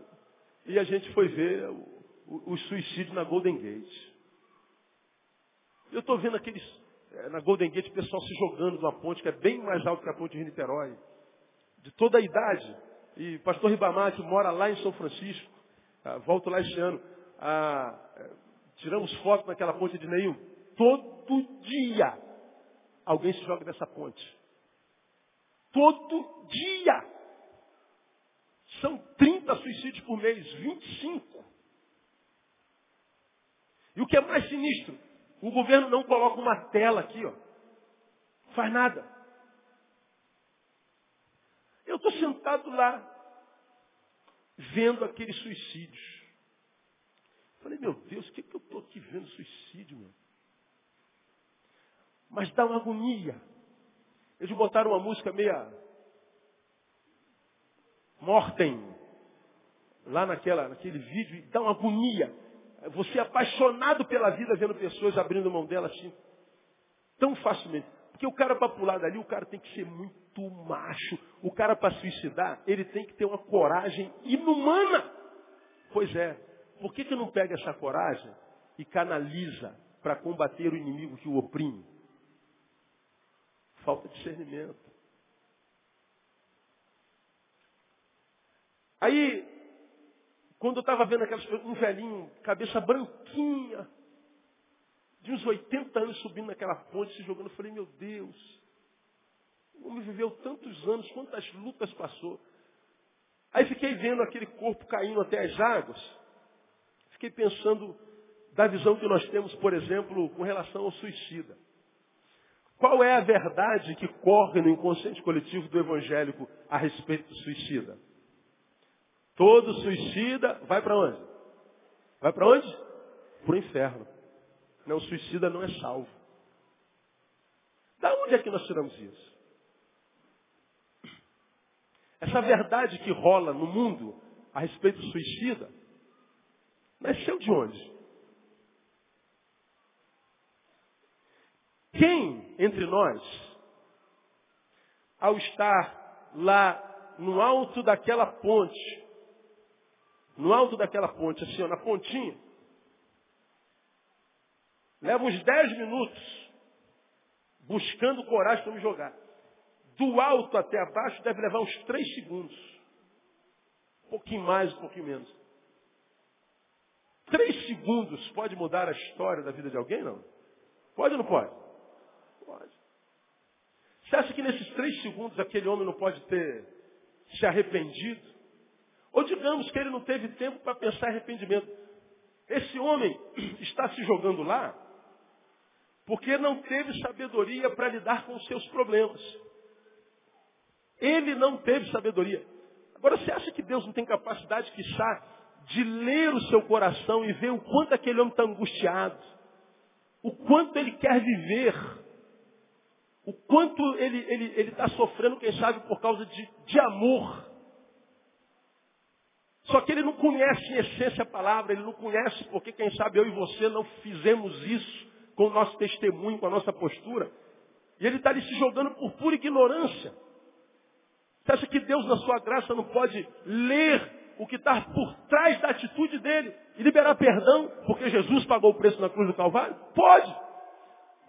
e a gente foi ver o, o, o suicídio na Golden Gate. Eu estou vendo aqueles, é, na Golden Gate, o pessoal se jogando de uma ponte que é bem mais alta que a ponte de Niterói. De toda a idade. E pastor Ribamar, que mora lá em São Francisco, ah, volto lá esse ano, ah, é, tiramos foto naquela ponte de Neil. Todo dia alguém se joga dessa ponte. Todo dia. São 30 suicídios por mês, 25. E o que é mais sinistro, o governo não coloca uma tela aqui, ó. Faz nada. Eu estou sentado lá, vendo aqueles suicídios. Falei, meu Deus, o que, que eu estou aqui vendo suicídio, meu? Mas dá uma agonia. Eles botaram uma música meia mortem lá naquela, naquele vídeo e dá uma agonia. Você é apaixonado pela vida vendo pessoas abrindo mão dela assim, tão facilmente. Porque o cara para pular dali, o cara tem que ser muito macho. O cara para suicidar, ele tem que ter uma coragem inumana. Pois é. Por que, que não pega essa coragem e canaliza para combater o inimigo que o oprime? Falta de discernimento. Aí, quando eu estava vendo aquelas, um velhinho, cabeça branquinha, de uns 80 anos subindo naquela ponte, se jogando, eu falei, meu Deus, o homem viveu tantos anos, quantas lutas passou. Aí fiquei vendo aquele corpo caindo até as águas. Fiquei pensando da visão que nós temos, por exemplo, com relação ao suicida. Qual é a verdade que corre no inconsciente coletivo do evangélico a respeito do suicida? Todo suicida vai para onde? Vai para onde? Para o inferno. Não, o suicida não é salvo. Da onde é que nós tiramos isso? Essa verdade que rola no mundo a respeito do suicida, nasceu de onde? Quem entre nós, ao estar lá no alto daquela ponte, no alto daquela ponte, assim, ó, na pontinha, leva uns 10 minutos buscando coragem para me jogar. Do alto até abaixo deve levar uns 3 segundos. Um pouquinho mais, um pouquinho menos. Três segundos pode mudar a história da vida de alguém, não? Pode ou não pode? Você acha que nesses três segundos aquele homem não pode ter se arrependido? Ou digamos que ele não teve tempo para pensar arrependimento. Esse homem está se jogando lá porque não teve sabedoria para lidar com os seus problemas. Ele não teve sabedoria. Agora, você acha que Deus não tem capacidade, está de ler o seu coração e ver o quanto aquele homem está angustiado, o quanto ele quer viver, o quanto ele está ele, ele tá sofrendo, quem sabe, por causa de, de amor. Só que ele não conhece em essência a palavra, ele não conhece porque, quem sabe, eu e você não fizemos isso com o nosso testemunho, com a nossa postura. E ele está ali se jogando por pura ignorância. Você acha que Deus, na sua graça, não pode ler o que está por trás da atitude dele e liberar perdão, porque Jesus pagou o preço na cruz do Calvário? Pode.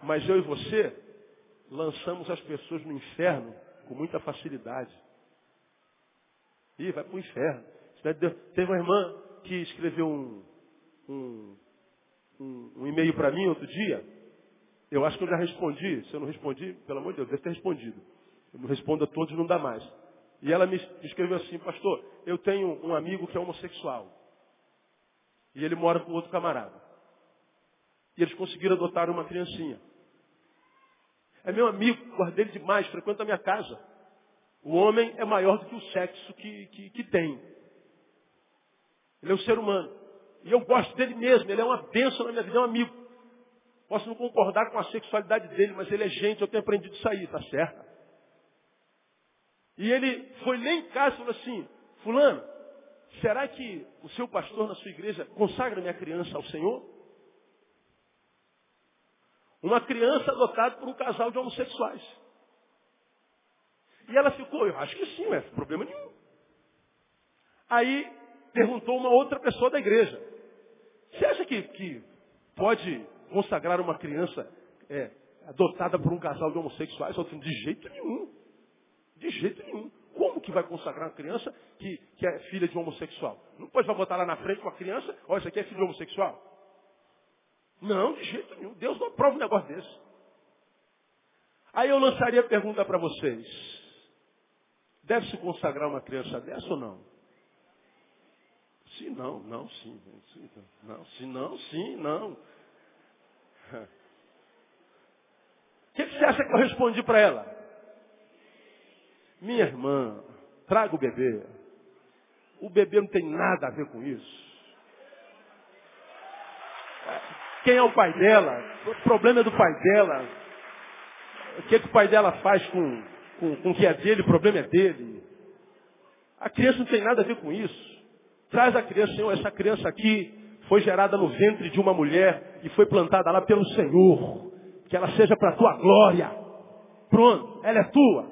Mas eu e você lançamos as pessoas no inferno com muita facilidade. Ih, vai para o inferno. Teve uma irmã que escreveu um, um, um, um e-mail para mim outro dia. Eu acho que eu já respondi. Se eu não respondi, pelo amor de Deus, deve ter respondido. Eu não respondo a todos, não dá mais. E ela me escreveu assim, pastor, eu tenho um amigo que é homossexual. E ele mora com outro camarada. E eles conseguiram adotar uma criancinha. É meu amigo, guardei ele demais, frequenta a minha casa. O homem é maior do que o sexo que, que, que tem. Ele é um ser humano. E eu gosto dele mesmo, ele é uma bênção na minha vida, é um amigo. Posso não concordar com a sexualidade dele, mas ele é gente, eu tenho aprendido isso aí, tá certo? E ele foi lá em casa e falou assim, fulano, será que o seu pastor na sua igreja consagra minha criança ao Senhor? Uma criança adotada por um casal de homossexuais. E ela ficou, eu acho que sim, não é problema nenhum. Aí perguntou uma outra pessoa da igreja. Você acha que, que pode consagrar uma criança é, adotada por um casal de homossexuais? Outro, de jeito nenhum. De jeito nenhum. Como que vai consagrar uma criança que, que é filha de um homossexual? Não pode vai botar lá na frente uma criança, olha, isso aqui é filho de homossexual. Não, de jeito nenhum. Deus não aprova um negócio desse. Aí eu lançaria a pergunta para vocês. Deve-se consagrar uma criança dessa ou não? Sim, não, não, sim, sim, não, sim, não, sim, não. O que, que você acha que eu respondi para ela? Minha irmã, traga o bebê. O bebê não tem nada a ver com isso. Quem é o pai dela? O problema é do pai dela. O que, que o pai dela faz com, com, com o que é dele? O problema é dele. A criança não tem nada a ver com isso. Traz a criança, Senhor, essa criança aqui foi gerada no ventre de uma mulher e foi plantada lá pelo Senhor. Que ela seja para a tua glória. Pronto, ela é tua.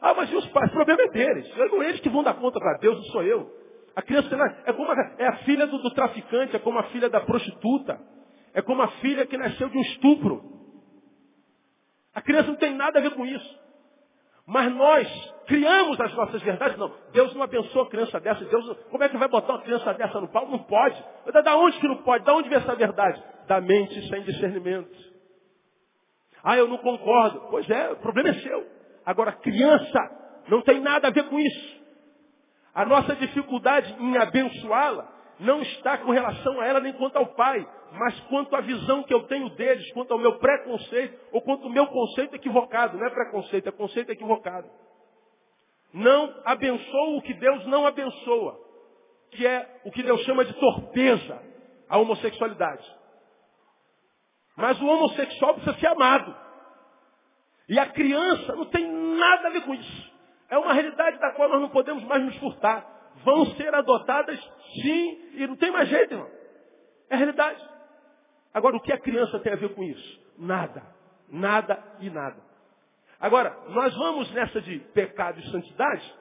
Ah, mas e os pais? O problema é deles. São eles que vão dar conta para Deus, não sou eu. A criança é como a, é a filha do, do traficante, é como a filha da prostituta. É como a filha que nasceu de um estupro. A criança não tem nada a ver com isso. Mas nós criamos as nossas verdades. Não, Deus não abençoa a criança dessa. Deus, como é que vai botar uma criança dessa no pau? Não pode. Da onde que não pode? Da onde vem essa verdade? Da mente sem discernimento. Ah, eu não concordo. Pois é, o problema é seu. Agora, criança não tem nada a ver com isso. A nossa dificuldade em abençoá-la não está com relação a ela nem quanto ao pai, mas quanto à visão que eu tenho deles, quanto ao meu preconceito, ou quanto ao meu conceito equivocado. Não é preconceito, é conceito equivocado. Não abençoa o que Deus não abençoa, que é o que Deus chama de torpeza, a homossexualidade. Mas o homossexual precisa ser amado. E a criança não tem nada a ver com isso. É uma realidade da qual nós não podemos mais nos furtar. Vão ser adotadas, sim, e não tem mais jeito, irmão. É realidade. Agora, o que a criança tem a ver com isso? Nada. nada e nada. Agora, nós vamos nessa de pecado e santidade,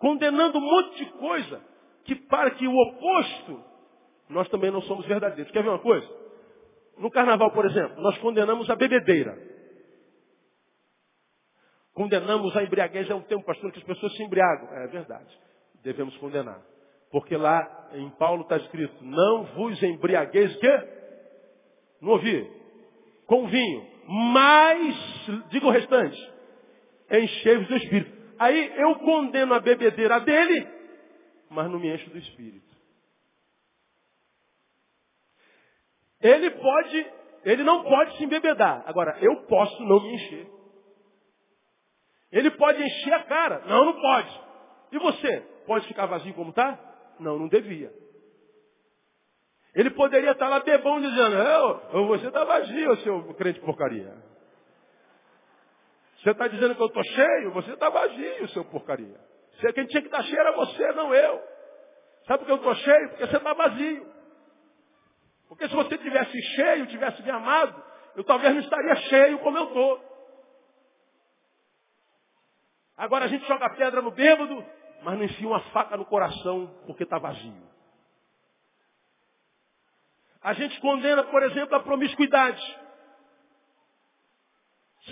condenando um monte de coisa que para que o oposto, nós também não somos verdadeiros. Quer ver uma coisa? No carnaval, por exemplo, nós condenamos a bebedeira. Condenamos a embriaguez. É um tempo, pastor, que as pessoas se embriagam. É verdade. Devemos condenar. Porque lá em Paulo está escrito, não vos embriagueis que? Não ouvi. Com vinho. Mas, diga o restante, enchei-vos do Espírito. Aí eu condeno a bebedeira dele, mas não me encho do Espírito. Ele pode, ele não pode se embebedar. Agora, eu posso não me encher. Ele pode encher a cara. Não, não pode. E você? Pode ficar vazio como está? Não, não devia. Ele poderia estar lá bebão dizendo, eu, você está vazio, seu crente porcaria. Você está dizendo que eu estou cheio, você está vazio, seu porcaria. Quem tinha que estar cheio era você, não eu. Sabe por que eu estou cheio? Porque você está vazio. Porque se você tivesse cheio, tivesse me amado, eu talvez não estaria cheio como eu estou. Agora a gente joga pedra no bêbado, mas não enfia uma faca no coração porque está vazio. A gente condena, por exemplo, a promiscuidade.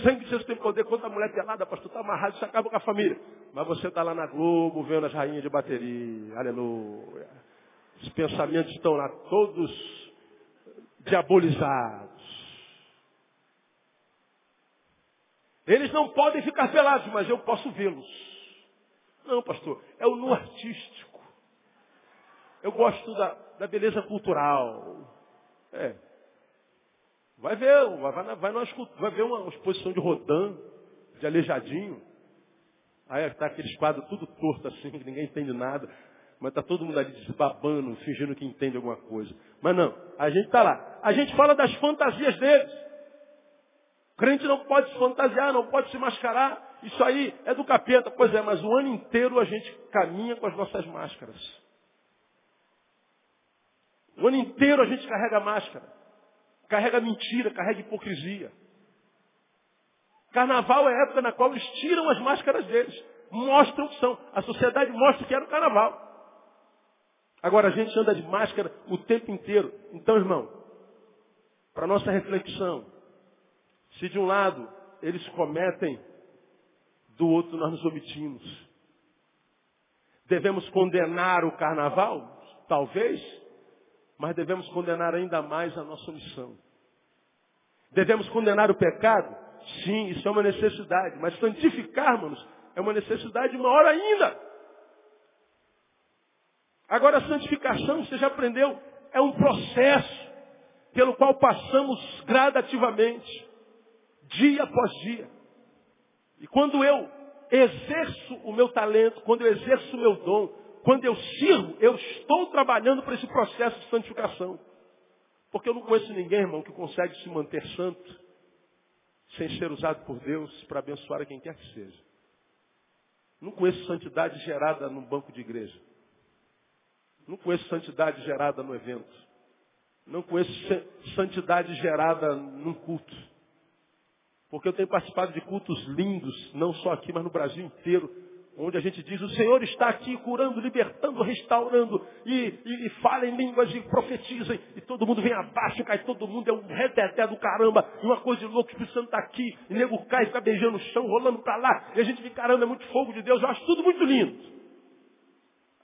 Sangue de Jesus tem poder contra a mulher pelada, pastor, está amarrado, isso acaba com a família. Mas você está lá na Globo, vendo as rainhas de bateria, aleluia. Os pensamentos estão lá todos diabolizados. Eles não podem ficar pelados, mas eu posso vê-los. Não, pastor, é o nu artístico. Eu gosto da, da beleza cultural. É. Vai ver, vai, vai, vai, numa, vai ver uma exposição de Rodin, de Aleijadinho. Aí está aqueles quadros tudo torto assim, que ninguém entende nada. Mas está todo mundo ali desbabando, fingindo que entende alguma coisa. Mas não, a gente está lá. A gente fala das fantasias deles. O crente não pode se fantasiar, não pode se mascarar. Isso aí é do capeta. Pois é, mas o ano inteiro a gente caminha com as nossas máscaras. O ano inteiro a gente carrega máscara, carrega mentira, carrega hipocrisia. Carnaval é a época na qual eles tiram as máscaras deles, mostram que são. A sociedade mostra que era o carnaval. Agora a gente anda de máscara o tempo inteiro. Então, irmão, para nossa reflexão, se de um lado eles cometem, do outro nós nos omitimos. Devemos condenar o carnaval? Talvez mas devemos condenar ainda mais a nossa missão. Devemos condenar o pecado? Sim, isso é uma necessidade, mas santificarmos é uma necessidade maior ainda. Agora, a santificação, você já aprendeu, é um processo pelo qual passamos gradativamente, dia após dia. E quando eu exerço o meu talento, quando eu exerço o meu dom, quando eu sirvo, eu estou trabalhando para esse processo de santificação. Porque eu não conheço ninguém, irmão, que consegue se manter santo sem ser usado por Deus para abençoar a quem quer que seja. Não conheço santidade gerada num banco de igreja. Não conheço santidade gerada no evento. Não conheço santidade gerada num culto. Porque eu tenho participado de cultos lindos, não só aqui, mas no Brasil inteiro, onde a gente diz, o Senhor está aqui curando, libertando, restaurando, e, e, e fala em línguas e profetizem, e todo mundo vem abaixo, cai todo mundo, é um reteté do caramba, uma coisa de louco, o Espírito Santo está aqui, e nego cai, fica beijando o chão, rolando para lá, e a gente fica, caramba, é muito fogo de Deus, eu acho tudo muito lindo.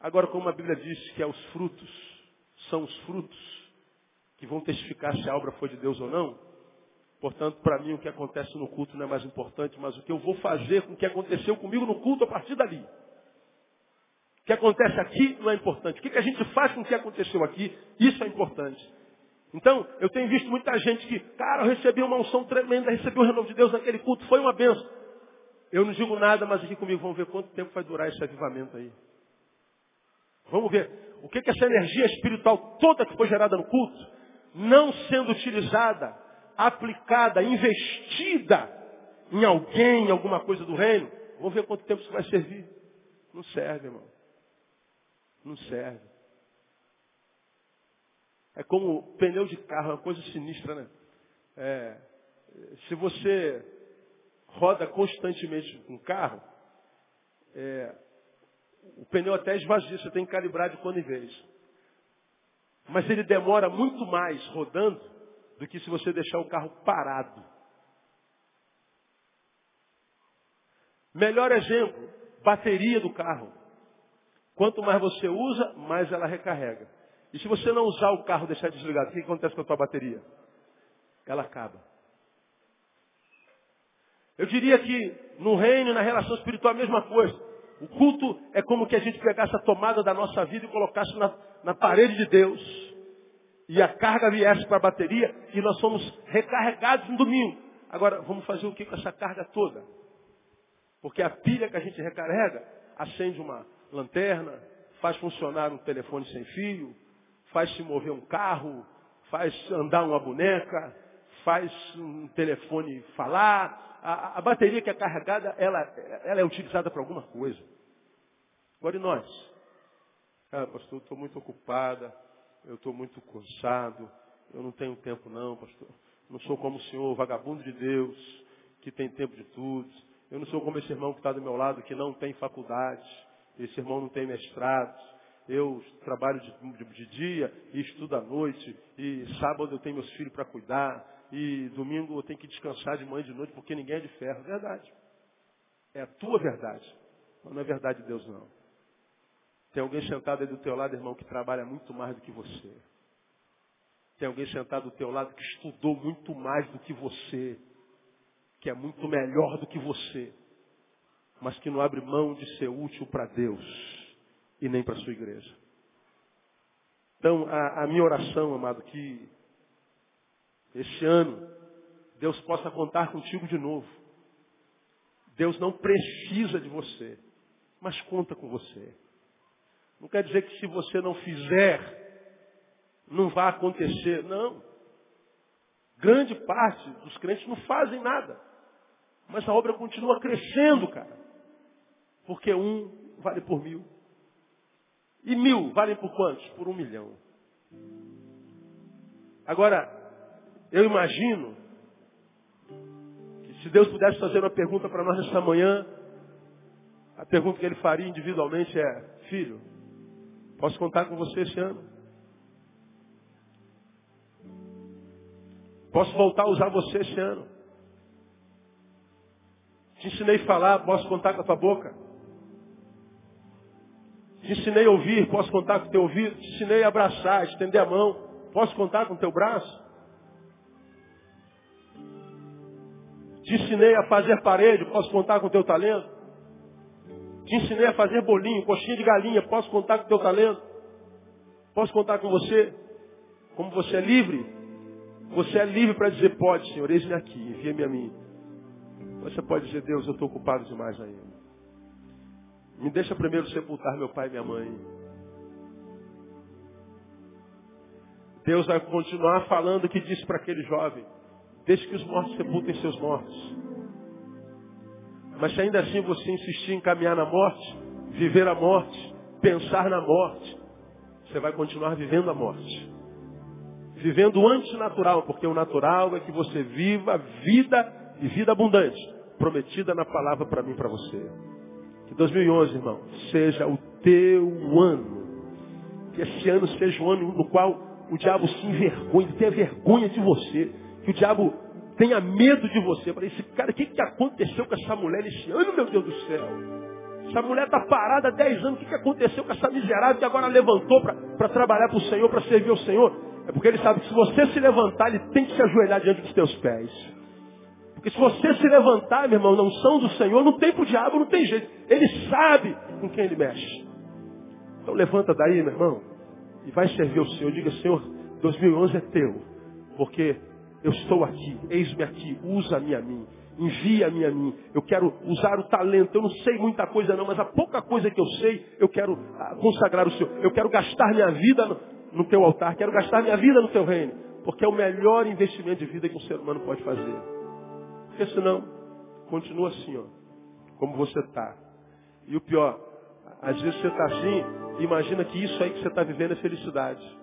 Agora, como a Bíblia diz que é os frutos, são os frutos que vão testificar se a obra foi de Deus ou não, Portanto, para mim, o que acontece no culto não é mais importante, mas o que eu vou fazer com o que aconteceu comigo no culto a partir dali. O que acontece aqui não é importante. O que a gente faz com o que aconteceu aqui, isso é importante. Então, eu tenho visto muita gente que, cara, eu recebi uma unção tremenda, recebi o renovo de Deus naquele culto, foi uma benção. Eu não digo nada, mas aqui comigo, vamos ver quanto tempo vai durar esse avivamento aí. Vamos ver o que, que essa energia espiritual toda que foi gerada no culto, não sendo utilizada aplicada, investida em alguém, em alguma coisa do reino, vamos ver quanto tempo isso vai servir. Não serve, irmão. Não serve. É como pneu de carro, é uma coisa sinistra, né? É, Se você roda constantemente com um carro, é, o pneu até esvazia, você tem que calibrar de quando em vez. Mas ele demora muito mais rodando do que se você deixar o carro parado. Melhor exemplo, bateria do carro. Quanto mais você usa, mais ela recarrega. E se você não usar o carro deixar desligado, o que acontece com a tua bateria? Ela acaba. Eu diria que no reino na relação espiritual a mesma coisa. O culto é como que a gente pegasse a tomada da nossa vida e colocasse na, na parede de Deus. E a carga viesse para a bateria e nós somos recarregados no domingo. Agora, vamos fazer o que com essa carga toda? Porque a pilha que a gente recarrega acende uma lanterna, faz funcionar um telefone sem fio, faz se mover um carro, faz andar uma boneca, faz um telefone falar. A, a bateria que é carregada, ela, ela é utilizada para alguma coisa. Agora e nós? Ah, pastor, estou muito ocupada, eu estou muito cansado, eu não tenho tempo não, pastor. Não sou como o senhor, vagabundo de Deus, que tem tempo de tudo. Eu não sou como esse irmão que está do meu lado, que não tem faculdade. Esse irmão não tem mestrado. Eu trabalho de, de, de dia e estudo à noite. E sábado eu tenho meus filhos para cuidar. E domingo eu tenho que descansar de manhã e de noite porque ninguém é de ferro. Verdade. É a tua verdade. Mas não é verdade de Deus não. Tem alguém sentado aí do teu lado, irmão, que trabalha muito mais do que você. Tem alguém sentado do teu lado que estudou muito mais do que você que é muito melhor do que você, mas que não abre mão de ser útil para Deus e nem para a sua igreja. Então, a, a minha oração, amado, que esse ano Deus possa contar contigo de novo. Deus não precisa de você, mas conta com você. Não quer dizer que se você não fizer, não vai acontecer. Não. Grande parte dos crentes não fazem nada. Mas a obra continua crescendo, cara. Porque um vale por mil. E mil valem por quantos? Por um milhão. Agora, eu imagino que se Deus pudesse fazer uma pergunta para nós esta manhã, a pergunta que ele faria individualmente é, filho, posso contar com você esse ano? Posso voltar a usar você esse ano? Te ensinei a falar, posso contar com a tua boca. Te ensinei a ouvir, posso contar com o teu ouvido. Te ensinei a abraçar, estender a mão, posso contar com o teu braço. Te ensinei a fazer parede, posso contar com o teu talento. Te ensinei a fazer bolinho, coxinha de galinha, posso contar com o teu talento. Posso contar com você. Como você é livre, você é livre para dizer, pode, Senhor, eis-me aqui, envia-me a mim. Você pode dizer, Deus, eu estou ocupado demais ainda. Me deixa primeiro sepultar meu pai e minha mãe. Deus vai continuar falando que disse para aquele jovem, deixe que os mortos sepultem seus mortos. Mas se ainda assim você insistir em caminhar na morte, viver a morte, pensar na morte, você vai continuar vivendo a morte. Vivendo o antinatural, porque o natural é que você viva vida e vida abundante, prometida na palavra para mim e para você. Que 2011, irmão, seja o teu ano. Que esse ano seja o ano no qual o diabo se envergonhe, tenha vergonha de você. Que o diabo tenha medo de você. Para esse cara, o que, que aconteceu com essa mulher esse ano, meu Deus do céu? Essa mulher está parada há 10 anos. O que, que aconteceu com essa miserável que agora levantou para trabalhar para o Senhor, para servir ao Senhor? É porque ele sabe que se você se levantar, ele tem que se ajoelhar diante dos teus pés. Porque se você se levantar, meu irmão, na unção do Senhor, não tem para o diabo, não tem jeito. Ele sabe com quem ele mexe. Então levanta daí, meu irmão, e vai servir ao Senhor. Diga, Senhor, 2011 é teu. Porque eu estou aqui, eis-me aqui, usa-me a mim. Envia-me a mim. Eu quero usar o talento. Eu não sei muita coisa não, mas a pouca coisa que eu sei, eu quero ah, consagrar o Senhor. Eu quero gastar minha vida no, teu altar. Quero gastar minha vida no teu reino. Porque é o melhor investimento de vida que um ser humano pode fazer. Porque senão, continua assim, ó, como você está. E o pior, às vezes você está assim, imagina que isso aí que você está vivendo é felicidade.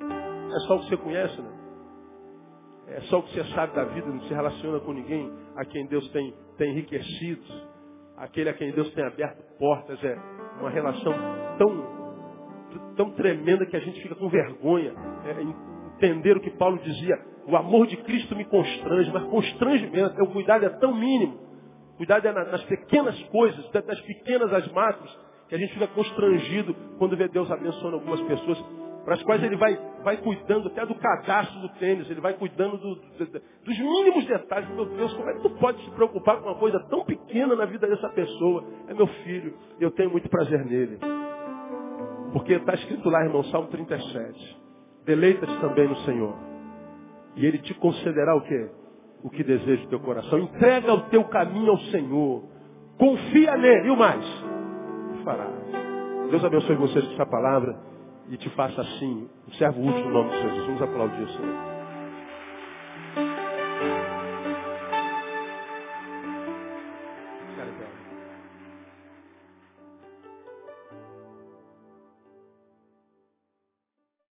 É só o que você conhece, né? É só o que você sabe da vida, não se relaciona com ninguém a quem Deus tem, tem enriquecido, aquele a quem Deus tem aberto portas. É uma relação tão, tão tremenda que a gente fica com vergonha. É, entender o que Paulo dizia, o amor de Cristo me constrange, mas constrangimento, o cuidado é tão mínimo. O cuidado é nas pequenas coisas, das pequenas às macros, que a gente fica constrangido quando vê Deus abençoando algumas pessoas para as quais ele vai, vai cuidando até do cadastro do tênis, ele vai cuidando do, do, dos mínimos detalhes. Meu Deus, como é que tu pode se preocupar com uma coisa tão pequena na vida dessa pessoa? É meu filho, eu tenho muito prazer nele. Porque está escrito lá, irmão, Salmo 37. Deleita-te também no Senhor. E Ele te concederá o quê? O que deseja o teu coração. Entrega o teu caminho ao Senhor. Confia nele. E o mais? Fará. Deus abençoe vocês com essa palavra e te faça assim, um servo útil no nome de Jesus. Vamos aplaudir o Senhor.